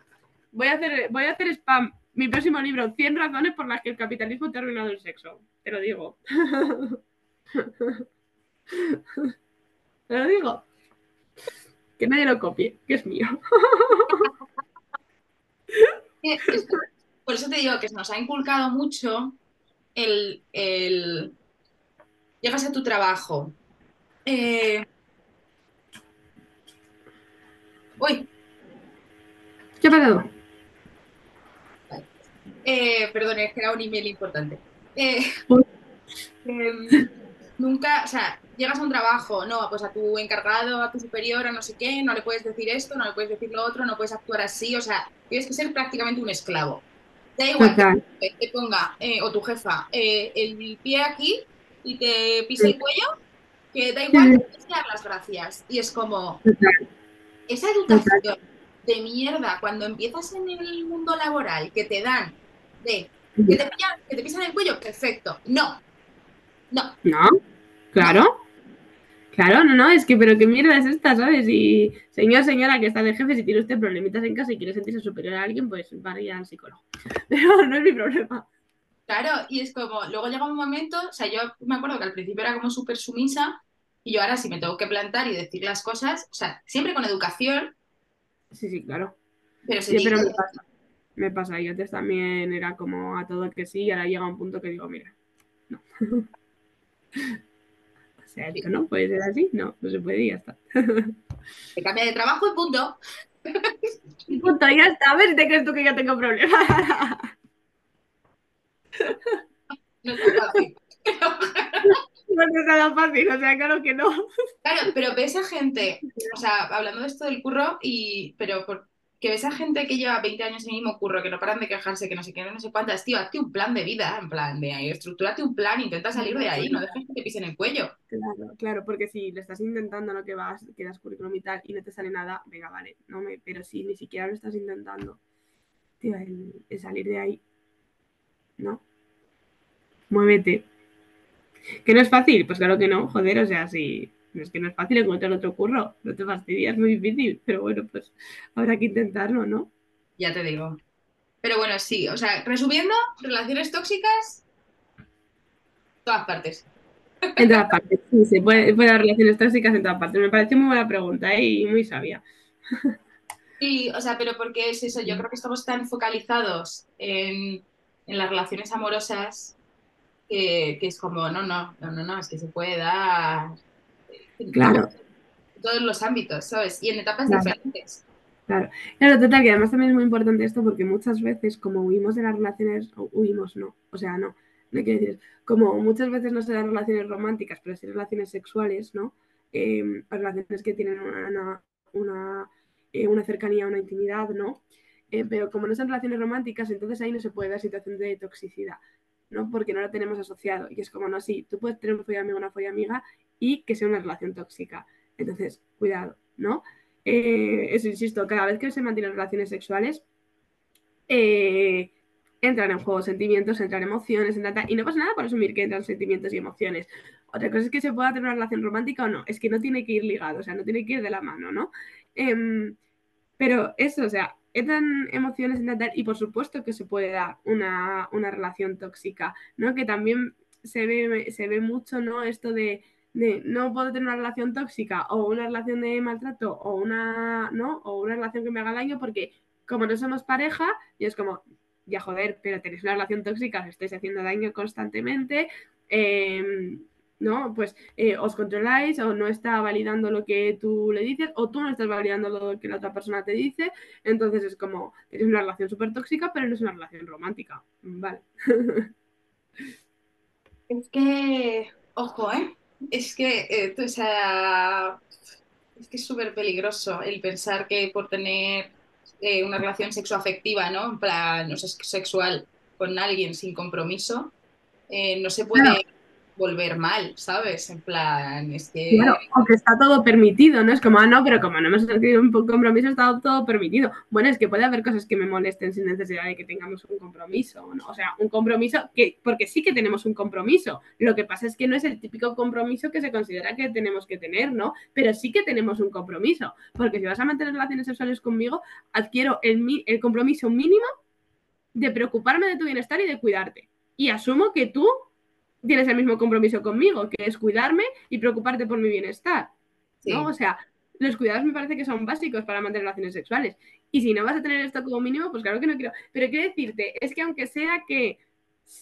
voy a hacer, voy a hacer spam mi próximo libro, 100 razones por las que el capitalismo ha arruinado el sexo. Te lo digo. te lo digo. Que nadie lo copie, que es mío. Por eso te digo que nos ha inculcado mucho el, llegas a tu trabajo. Eh, uy. ¿Qué ha pasado? Eh, perdón, es que era un email importante. Eh, em, nunca, o sea, llegas a un trabajo, no, pues a tu encargado, a tu superior, a no sé qué, no le puedes decir esto, no le puedes decir lo otro, no puedes actuar así, o sea, tienes que ser prácticamente un esclavo. Da igual que te ponga, eh, o tu jefa, el pie aquí y te pise el cuello, que da igual que dar las gracias. Y es como, esa educación de mierda cuando empiezas en el mundo laboral, que te dan de que te, que te pisan el cuello, perfecto. No. No. No, claro. Claro, no, no, es que, pero qué mierda es esta, ¿sabes? Y señor, señora, que está de jefe, si tiene usted problemitas en casa y quiere sentirse superior a alguien, pues vaya al psicólogo. Pero no es mi problema. Claro, y es como, luego llega un momento, o sea, yo me acuerdo que al principio era como súper sumisa, y yo ahora si me tengo que plantar y decir las cosas, o sea, siempre con educación. Sí, sí, claro. Pero, sí, pero me pasa me pasa. Y antes también era como a todo que sí, y ahora llega un punto que digo, mira, no. o sea, esto no puede ser así, no, no se puede y ya está. Se cambia de trabajo y punto. Y punto, ya está. A ver si te crees tú que ya tengo problemas. no es fácil. No es nada fácil, o sea, claro que no. Claro, pero ves a gente, o sea, hablando de esto del curro, y pero por, que ves a gente que lleva 20 años en el mismo curro, que no paran de quejarse, que no sé qué, no sé cuántas, tío, hazte un plan de vida, en plan de estructurate un plan, intenta salir de ahí, no dejes que te pisen el cuello. Claro, claro, porque si le estás intentando lo que vas, quedas currículum y tal, y no te sale nada, venga, vale, no me, pero si ni siquiera lo estás intentando, tío, el, salir de ahí, ¿no? Muévete. ¿Que no es fácil? Pues claro que no, joder, o sea, si es que no es fácil encontrar otro curro, no te fastidias, es muy difícil, pero bueno, pues habrá que intentarlo, ¿no? Ya te digo. Pero bueno, sí, o sea, resumiendo, relaciones tóxicas, todas partes. En todas partes, sí, se puede, puede haber relaciones tóxicas en todas partes. Me parece muy buena pregunta ¿eh? y muy sabia. Sí, o sea, pero porque es eso, yo creo que estamos tan focalizados en, en las relaciones amorosas que, que, es como, no, no, no, no, no, es que se puede dar Claro. En todos los ámbitos, ¿sabes? Y en etapas diferentes. Claro. claro, total, que además también es muy importante esto porque muchas veces, como huimos de las relaciones, huimos, no, o sea, no, no quiero decir, como muchas veces no se dan relaciones románticas, pero sí relaciones sexuales, ¿no? Em, relaciones que tienen una, una, eh, una cercanía, una intimidad, ¿no? Eh, pero como no son relaciones románticas, entonces ahí no se puede dar situación de toxicidad, ¿no? Porque no lo tenemos asociado. Y es como, no, sí, tú puedes tener un folla amigo, una folla amiga y que sea una relación tóxica. Entonces, cuidado, ¿no? Eh, eso insisto, cada vez que se mantienen relaciones sexuales, eh, entran en juego sentimientos, entran emociones, entran, y no pasa nada por asumir que entran sentimientos y emociones. Otra cosa es que se pueda tener una relación romántica o no, es que no tiene que ir ligado, o sea, no tiene que ir de la mano, ¿no? Em, pero eso, o sea, entran emociones, entran, y por supuesto que se puede dar una, una relación tóxica, ¿no? Que también se ve, se ve mucho, ¿no? Esto de, de, no puedo tener una relación tóxica o una relación de maltrato o una, ¿no? O una relación que me haga daño porque como no somos pareja, y es como, ya joder, pero tenéis una relación tóxica, os estáis haciendo daño constantemente, em, ¿no? Pues eh, os controláis o no está validando lo que tú le dices o tú no estás validando lo que la otra persona te dice, entonces es como, tenéis una relación súper tóxica, pero no es una relación romántica, ¿vale? Es que, ojo, ¿eh? Es que, eh, o sea, es que es súper peligroso el pensar que por tener eh, una relación sexoafectiva, ¿no? En plan, no sé, sexual con alguien sin compromiso, eh, no se puede volver mal, ¿sabes? En plan, es que... Claro, aunque está todo permitido, ¿no? Es como, ah, no, pero como no hemos adquirido un compromiso, está todo permitido. Bueno, es que puede haber cosas que me molesten sin necesidad de que tengamos un compromiso, ¿no? O sea, un compromiso que, porque sí que tenemos un compromiso. Lo que pasa es que no es el típico compromiso que se considera que tenemos que tener, ¿no? Pero sí que tenemos un compromiso. Porque si vas a mantener relaciones sexuales conmigo, adquiero el, el compromiso mínimo de preocuparme de tu bienestar y de cuidarte. Y asumo que tú tienes el mismo compromiso conmigo, que es cuidarme y preocuparte por mi bienestar. ¿no? O sea, los cuidados me parece que son básicos para mantener relaciones sexuales. Y si no vas a tener esto como mínimo, pues claro que no quiero. Pero quiero decirte, es que aunque sea que,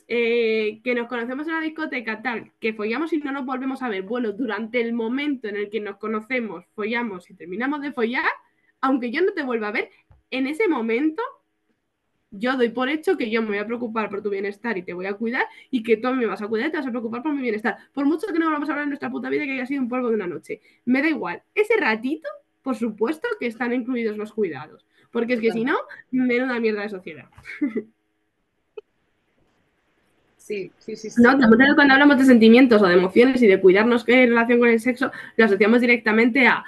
eh, que nos conocemos en la discoteca tal, que follamos y no nos volvemos a ver, bueno, durante el momento en el que nos conocemos, follamos y terminamos de follar, aunque yo no te vuelva a ver, en ese momento yo doy por hecho que yo me voy a preocupar por tu bienestar y te voy a cuidar y que tú me vas a cuidar y te vas a preocupar por mi bienestar. Por mucho que no vamos a hablar en nuestra puta vida que haya sido un polvo de una noche. Me da igual. Ese ratito, por supuesto que están incluidos los cuidados. Porque es que si no, menuda mierda de sociedad. Sí, sí, sí. sí. No, cuando hablamos de sentimientos o de emociones y de cuidarnos en relación con el sexo, lo asociamos directamente a,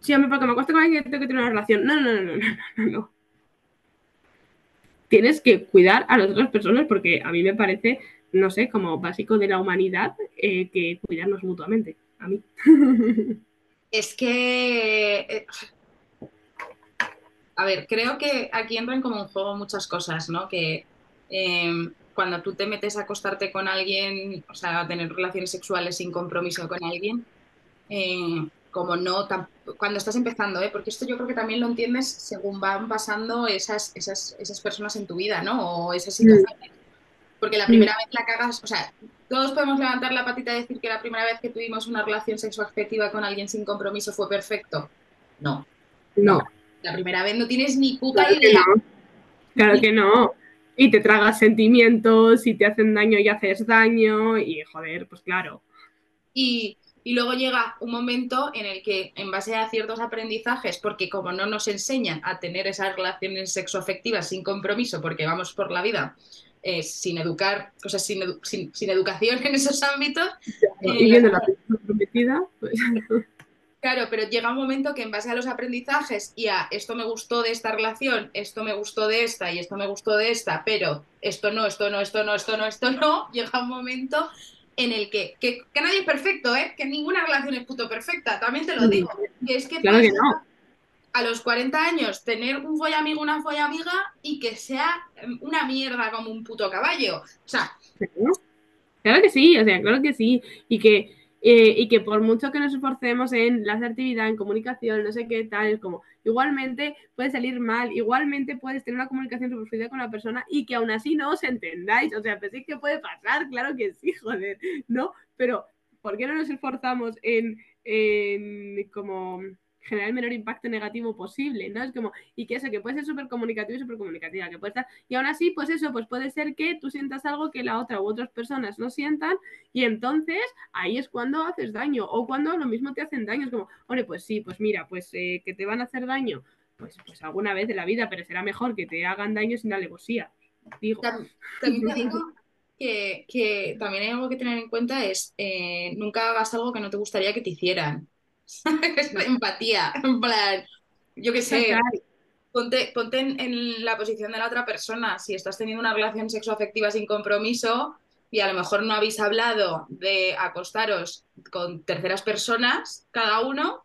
sí, hombre, porque me acuesto con alguien que tengo que tener una relación. No, no, no, no, no, no. Tienes que cuidar a las otras personas porque a mí me parece, no sé, como básico de la humanidad eh, que cuidarnos mutuamente. A mí. Es que... Eh, a ver, creo que aquí entran como en juego muchas cosas, ¿no? Que em, cuando tú te metes a acostarte con alguien, o sea, a tener relaciones sexuales sin compromiso con alguien, eh, como no, cuando estás empezando, ¿eh? porque esto yo creo que también lo entiendes según van pasando esas, esas, esas personas en tu vida, ¿no? O esas situaciones. Porque la primera vez la cagas, o sea, todos podemos levantar la patita y decir que la primera vez que tuvimos una relación sexoafectiva con alguien sin compromiso fue perfecto. No. No. La primera vez no tienes ni puta idea. Que no. Claro que no. Y te tragas sentimientos y te hacen daño y haces daño y joder, pues claro. Y, y luego llega un momento en el que, en base a ciertos aprendizajes, porque como no nos enseñan a tener esas relaciones sexoafectivas sin compromiso, porque vamos por la vida eh, sin educar, o sea, sin, sin, educación en esos ámbitos. Y eh, la comprometida, pues. Claro, pero llega un momento que en base a los aprendizajes y a esto me gustó de esta relación, esto me gustó de esta y esto me gustó de esta, pero esto no, esto no, esto no, esto no, esto no, llega un momento en el que, que, nadie es perfecto, ¿eh? que ninguna relación es puto perfecta, también te lo digo. Que es que, a los 40 años tener un amigo una amiga y que sea una mierda como un puto caballo. O sea. Claro que sí, o sea, claro que sí. Y que eh, y que por mucho que nos esforcemos en la asertividad, en comunicación, no sé qué tal, es como, igualmente puede salir mal, igualmente puedes tener una comunicación superficial con la persona y que aún así no os entendáis, o sea, pues que puede pasar, claro que sí, joder, ¿no? Pero, ¿por qué no nos esforzamos en, en como generar el menor impacto negativo posible, ¿no? Es como, y que eso, que puede ser súper comunicativo y súper comunicativa, que puede estar, y aún así, pues eso, pues puede ser que tú sientas algo que la otra u otras personas no sientan, y entonces ahí es cuando haces daño, o cuando lo mismo te hacen daño, es como, hombre, pues sí, pues mira, pues eh, que te van a hacer daño, pues, pues alguna vez de la vida, pero será mejor que te hagan daño sin alevosía, digo. También te digo que, también hay algo que tener en cuenta es, eh, nunca hagas algo que no te gustaría que te hicieran. empatía, en plan, yo qué sé, ponte, ponte en, la posición de la otra persona. Si estás teniendo una relación sexoafectiva sin compromiso y a lo mejor no habéis hablado de acostaros con terceras personas, cada uno,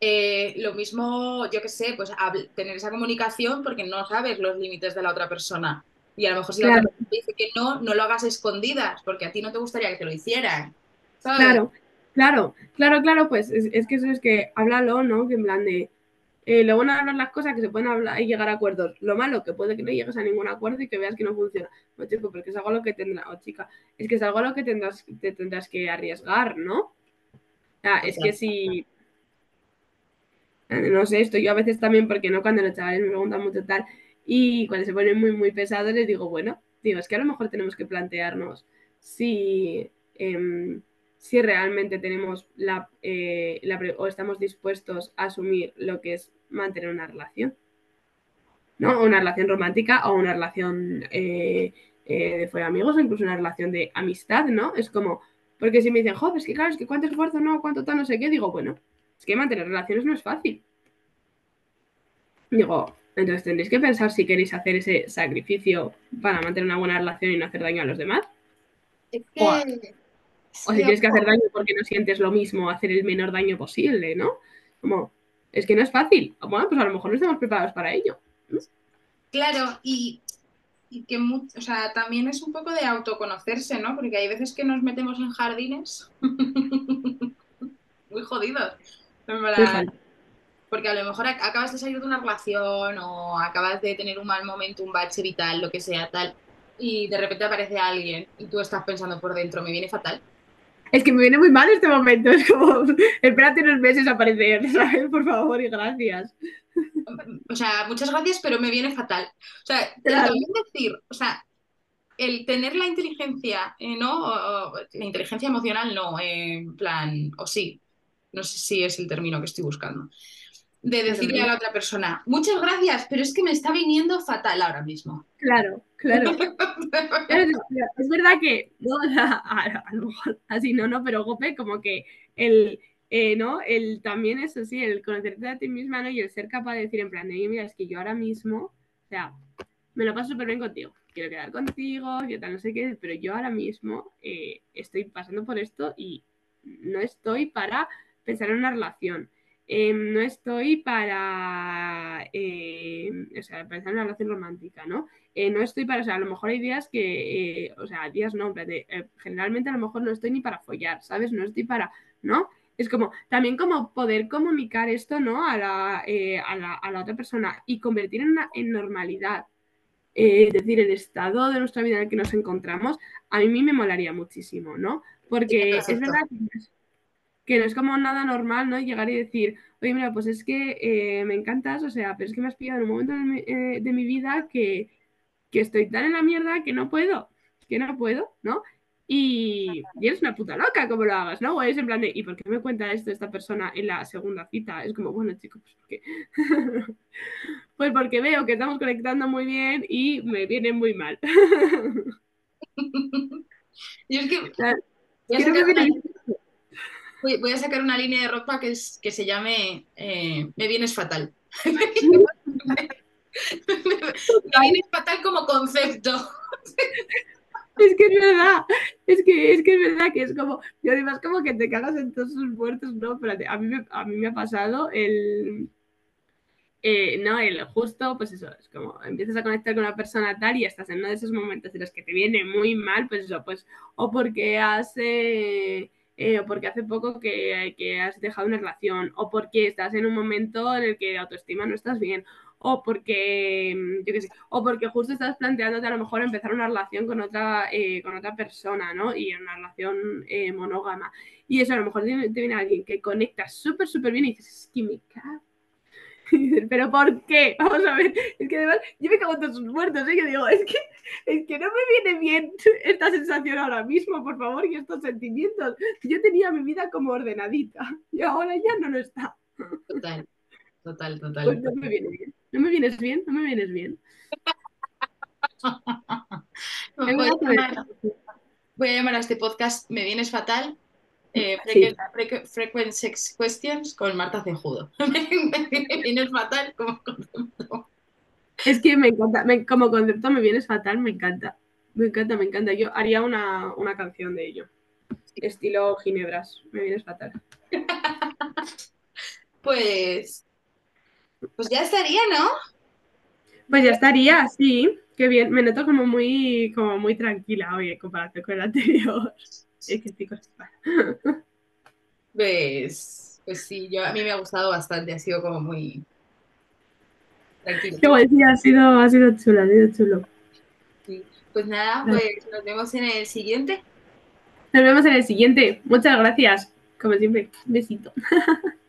eh, lo mismo, yo qué sé, pues tener esa comunicación porque no sabes los límites de la otra persona. Y a lo mejor si la otra persona dice que no, no lo hagas escondidas, porque a ti no te gustaría que te lo hicieran. Claro, claro, claro, claro, pues es, que eso es que háblalo, ¿no? Que en plan de. Eh, lo bueno de hablar las cosas que se pueden hablar y llegar a acuerdos. Lo malo, que puede que no llegues a ningún acuerdo y que veas que no funciona. No, chico, porque es algo a lo que tendrás, o chica, es que es algo a lo que tendrás, te tendrás que arriesgar, ¿no? O es que si, no sé, esto yo a veces también, porque no cuando los chavales me preguntan mucho tal, y cuando se ponen muy, muy pesados les digo, bueno, digo, es que a lo mejor tenemos que plantearnos si, em, si realmente tenemos la, eh, o estamos dispuestos a asumir lo que es mantener una relación. ¿no? Una relación romántica o una relación eh, eh, de fuera amigos o incluso una relación de amistad, ¿no? Es como, porque si me dicen, joder, es que claro, es que cuánto esfuerzo, no, cuánto tal, no sé qué, digo, bueno, es que mantener relaciones no es fácil. Digo, entonces tendréis que pensar si queréis hacer ese sacrificio para mantener una buena relación y no hacer daño a los demás. O, si quieres que hacer daño porque no sientes lo mismo, hacer el menor daño posible, ¿no? Como, es que no es fácil. Bueno, pues a lo mejor no estamos preparados para ello. Claro, y, que o sea, también es un poco de autoconocerse, ¿no? Porque hay veces que nos metemos en jardines muy jodidos. Porque a lo mejor acabas de salir de una relación o acabas de tener un mal momento, un bache vital, lo que sea, tal, y de repente aparece alguien y tú estás pensando por dentro, me viene fatal. Es que me viene muy mal este momento, es como, espérate unos meses a aparecer, ¿sabes? Por favor y gracias. O sea, muchas gracias, pero me viene fatal. O sea, también decir, o sea, el tener la inteligencia, eh, ¿no? la inteligencia emocional, no, en plan, o sí, no sé si es el término que estoy buscando, de decirle a la otra persona, muchas gracias, pero es que me está viniendo fatal ahora mismo. Claro, claro. es, verdad que, no, a, lo mejor así no, no, pero Gope, como que el, eh, ¿no? El también eso sí, el conocerte a ti misma, ¿no? Y el ser capaz de decir en plan, de, mira, es que yo ahora mismo, o sea, me lo paso súper bien contigo, quiero quedar contigo, yo tal, no sé qué, pero yo ahora mismo eh, estoy pasando por esto y no estoy para pensar en una relación. Em, no estoy para, em, o sea, pensar en una relación romántica, ¿no? Eh, no estoy para, o sea, a lo mejor hay días que, eh, o sea, días no, eh, generalmente a lo mejor no estoy ni para follar, ¿sabes? No estoy para, ¿no? Es como, también como poder comunicar esto, ¿no? A la, a la, a la otra persona y convertir en, una, en normalidad, es decir, el estado de nuestra vida en el que nos encontramos, a mí me molaría muchísimo, ¿no? Porque es verdad que que no es como nada normal, ¿no? Llegar y decir, oye, mira, pues es que eh, me encantas, o sea, pero es que me has pillado en un momento de mi, eh, vida que, estoy tan en la mierda que no puedo, que no puedo, ¿no? Y, eres una puta loca como lo hagas, ¿no? O es en plan de, ¿y por qué me cuenta esto esta persona en la segunda cita? Es como, bueno, chicos, pues porque, pues porque veo que estamos conectando muy bien y me viene muy mal. y es que... Voy, a sacar una línea de ropa que, es, que se llame eh, Me vienes fatal. me vienes fatal como concepto. Es que es verdad, es que, es que es verdad que es como, yo además como que te cagas en todos sus muertos, ¿no? Pero a mí, me, a mí me ha pasado el, eh, no, el justo, pues eso, es como empiezas a conectar con una persona tal y estás en uno de esos momentos en los que te viene muy mal, pues eso, pues, o porque hace o porque hace poco que, has dejado una relación, o porque estás en un momento en el que autoestima no estás bien, o porque, mm, yo qué sé, o porque justo estás planteándote a lo mejor empezar una relación con otra, eh, con otra persona, ¿no? Y una relación eh, monógama. Y eso a lo mejor te, viene alguien que conecta súper, súper bien y dices, es que me cago pero ¿por qué? Vamos a ver, es que además yo me cago en todos sus muertos, ¿eh? Yo digo, es que, es que no me viene bien esta sensación ahora mismo, por favor, y estos sentimientos. Yo tenía mi vida como ordenadita y ahora ya no lo está. Total, total, total. Pues no me viene bien. ¿No me vienes bien? ¿No me vienes bien? voy, a llamar, voy a llamar a este podcast Me vienes fatal Eh, Sí. frequent, frequent sex questions con Marta Cejudo. Me viene fatal como concepto. Es que me encanta, me- como concepto me vienes fatal, me encanta. Me encanta, me encanta. Yo haría una, una canción de ello. Estilo Ginebras, me vienes fatal. Pues, pues ya estaría, ¿no? Pues ya estaría, sí. Qué bien. Me noto como muy, como muy tranquila hoy en comparación con el anterior. Es que chicos, Pues, pues sí, yo, a mí me ha gustado bastante, ha sido como muy tranquilo. sí, ha sido, ha sido chulo, ha sido chulo. Sí. Pues nada, pues nos vemos en el siguiente. Nos vemos en el siguiente. Muchas gracias. Como siempre, besito.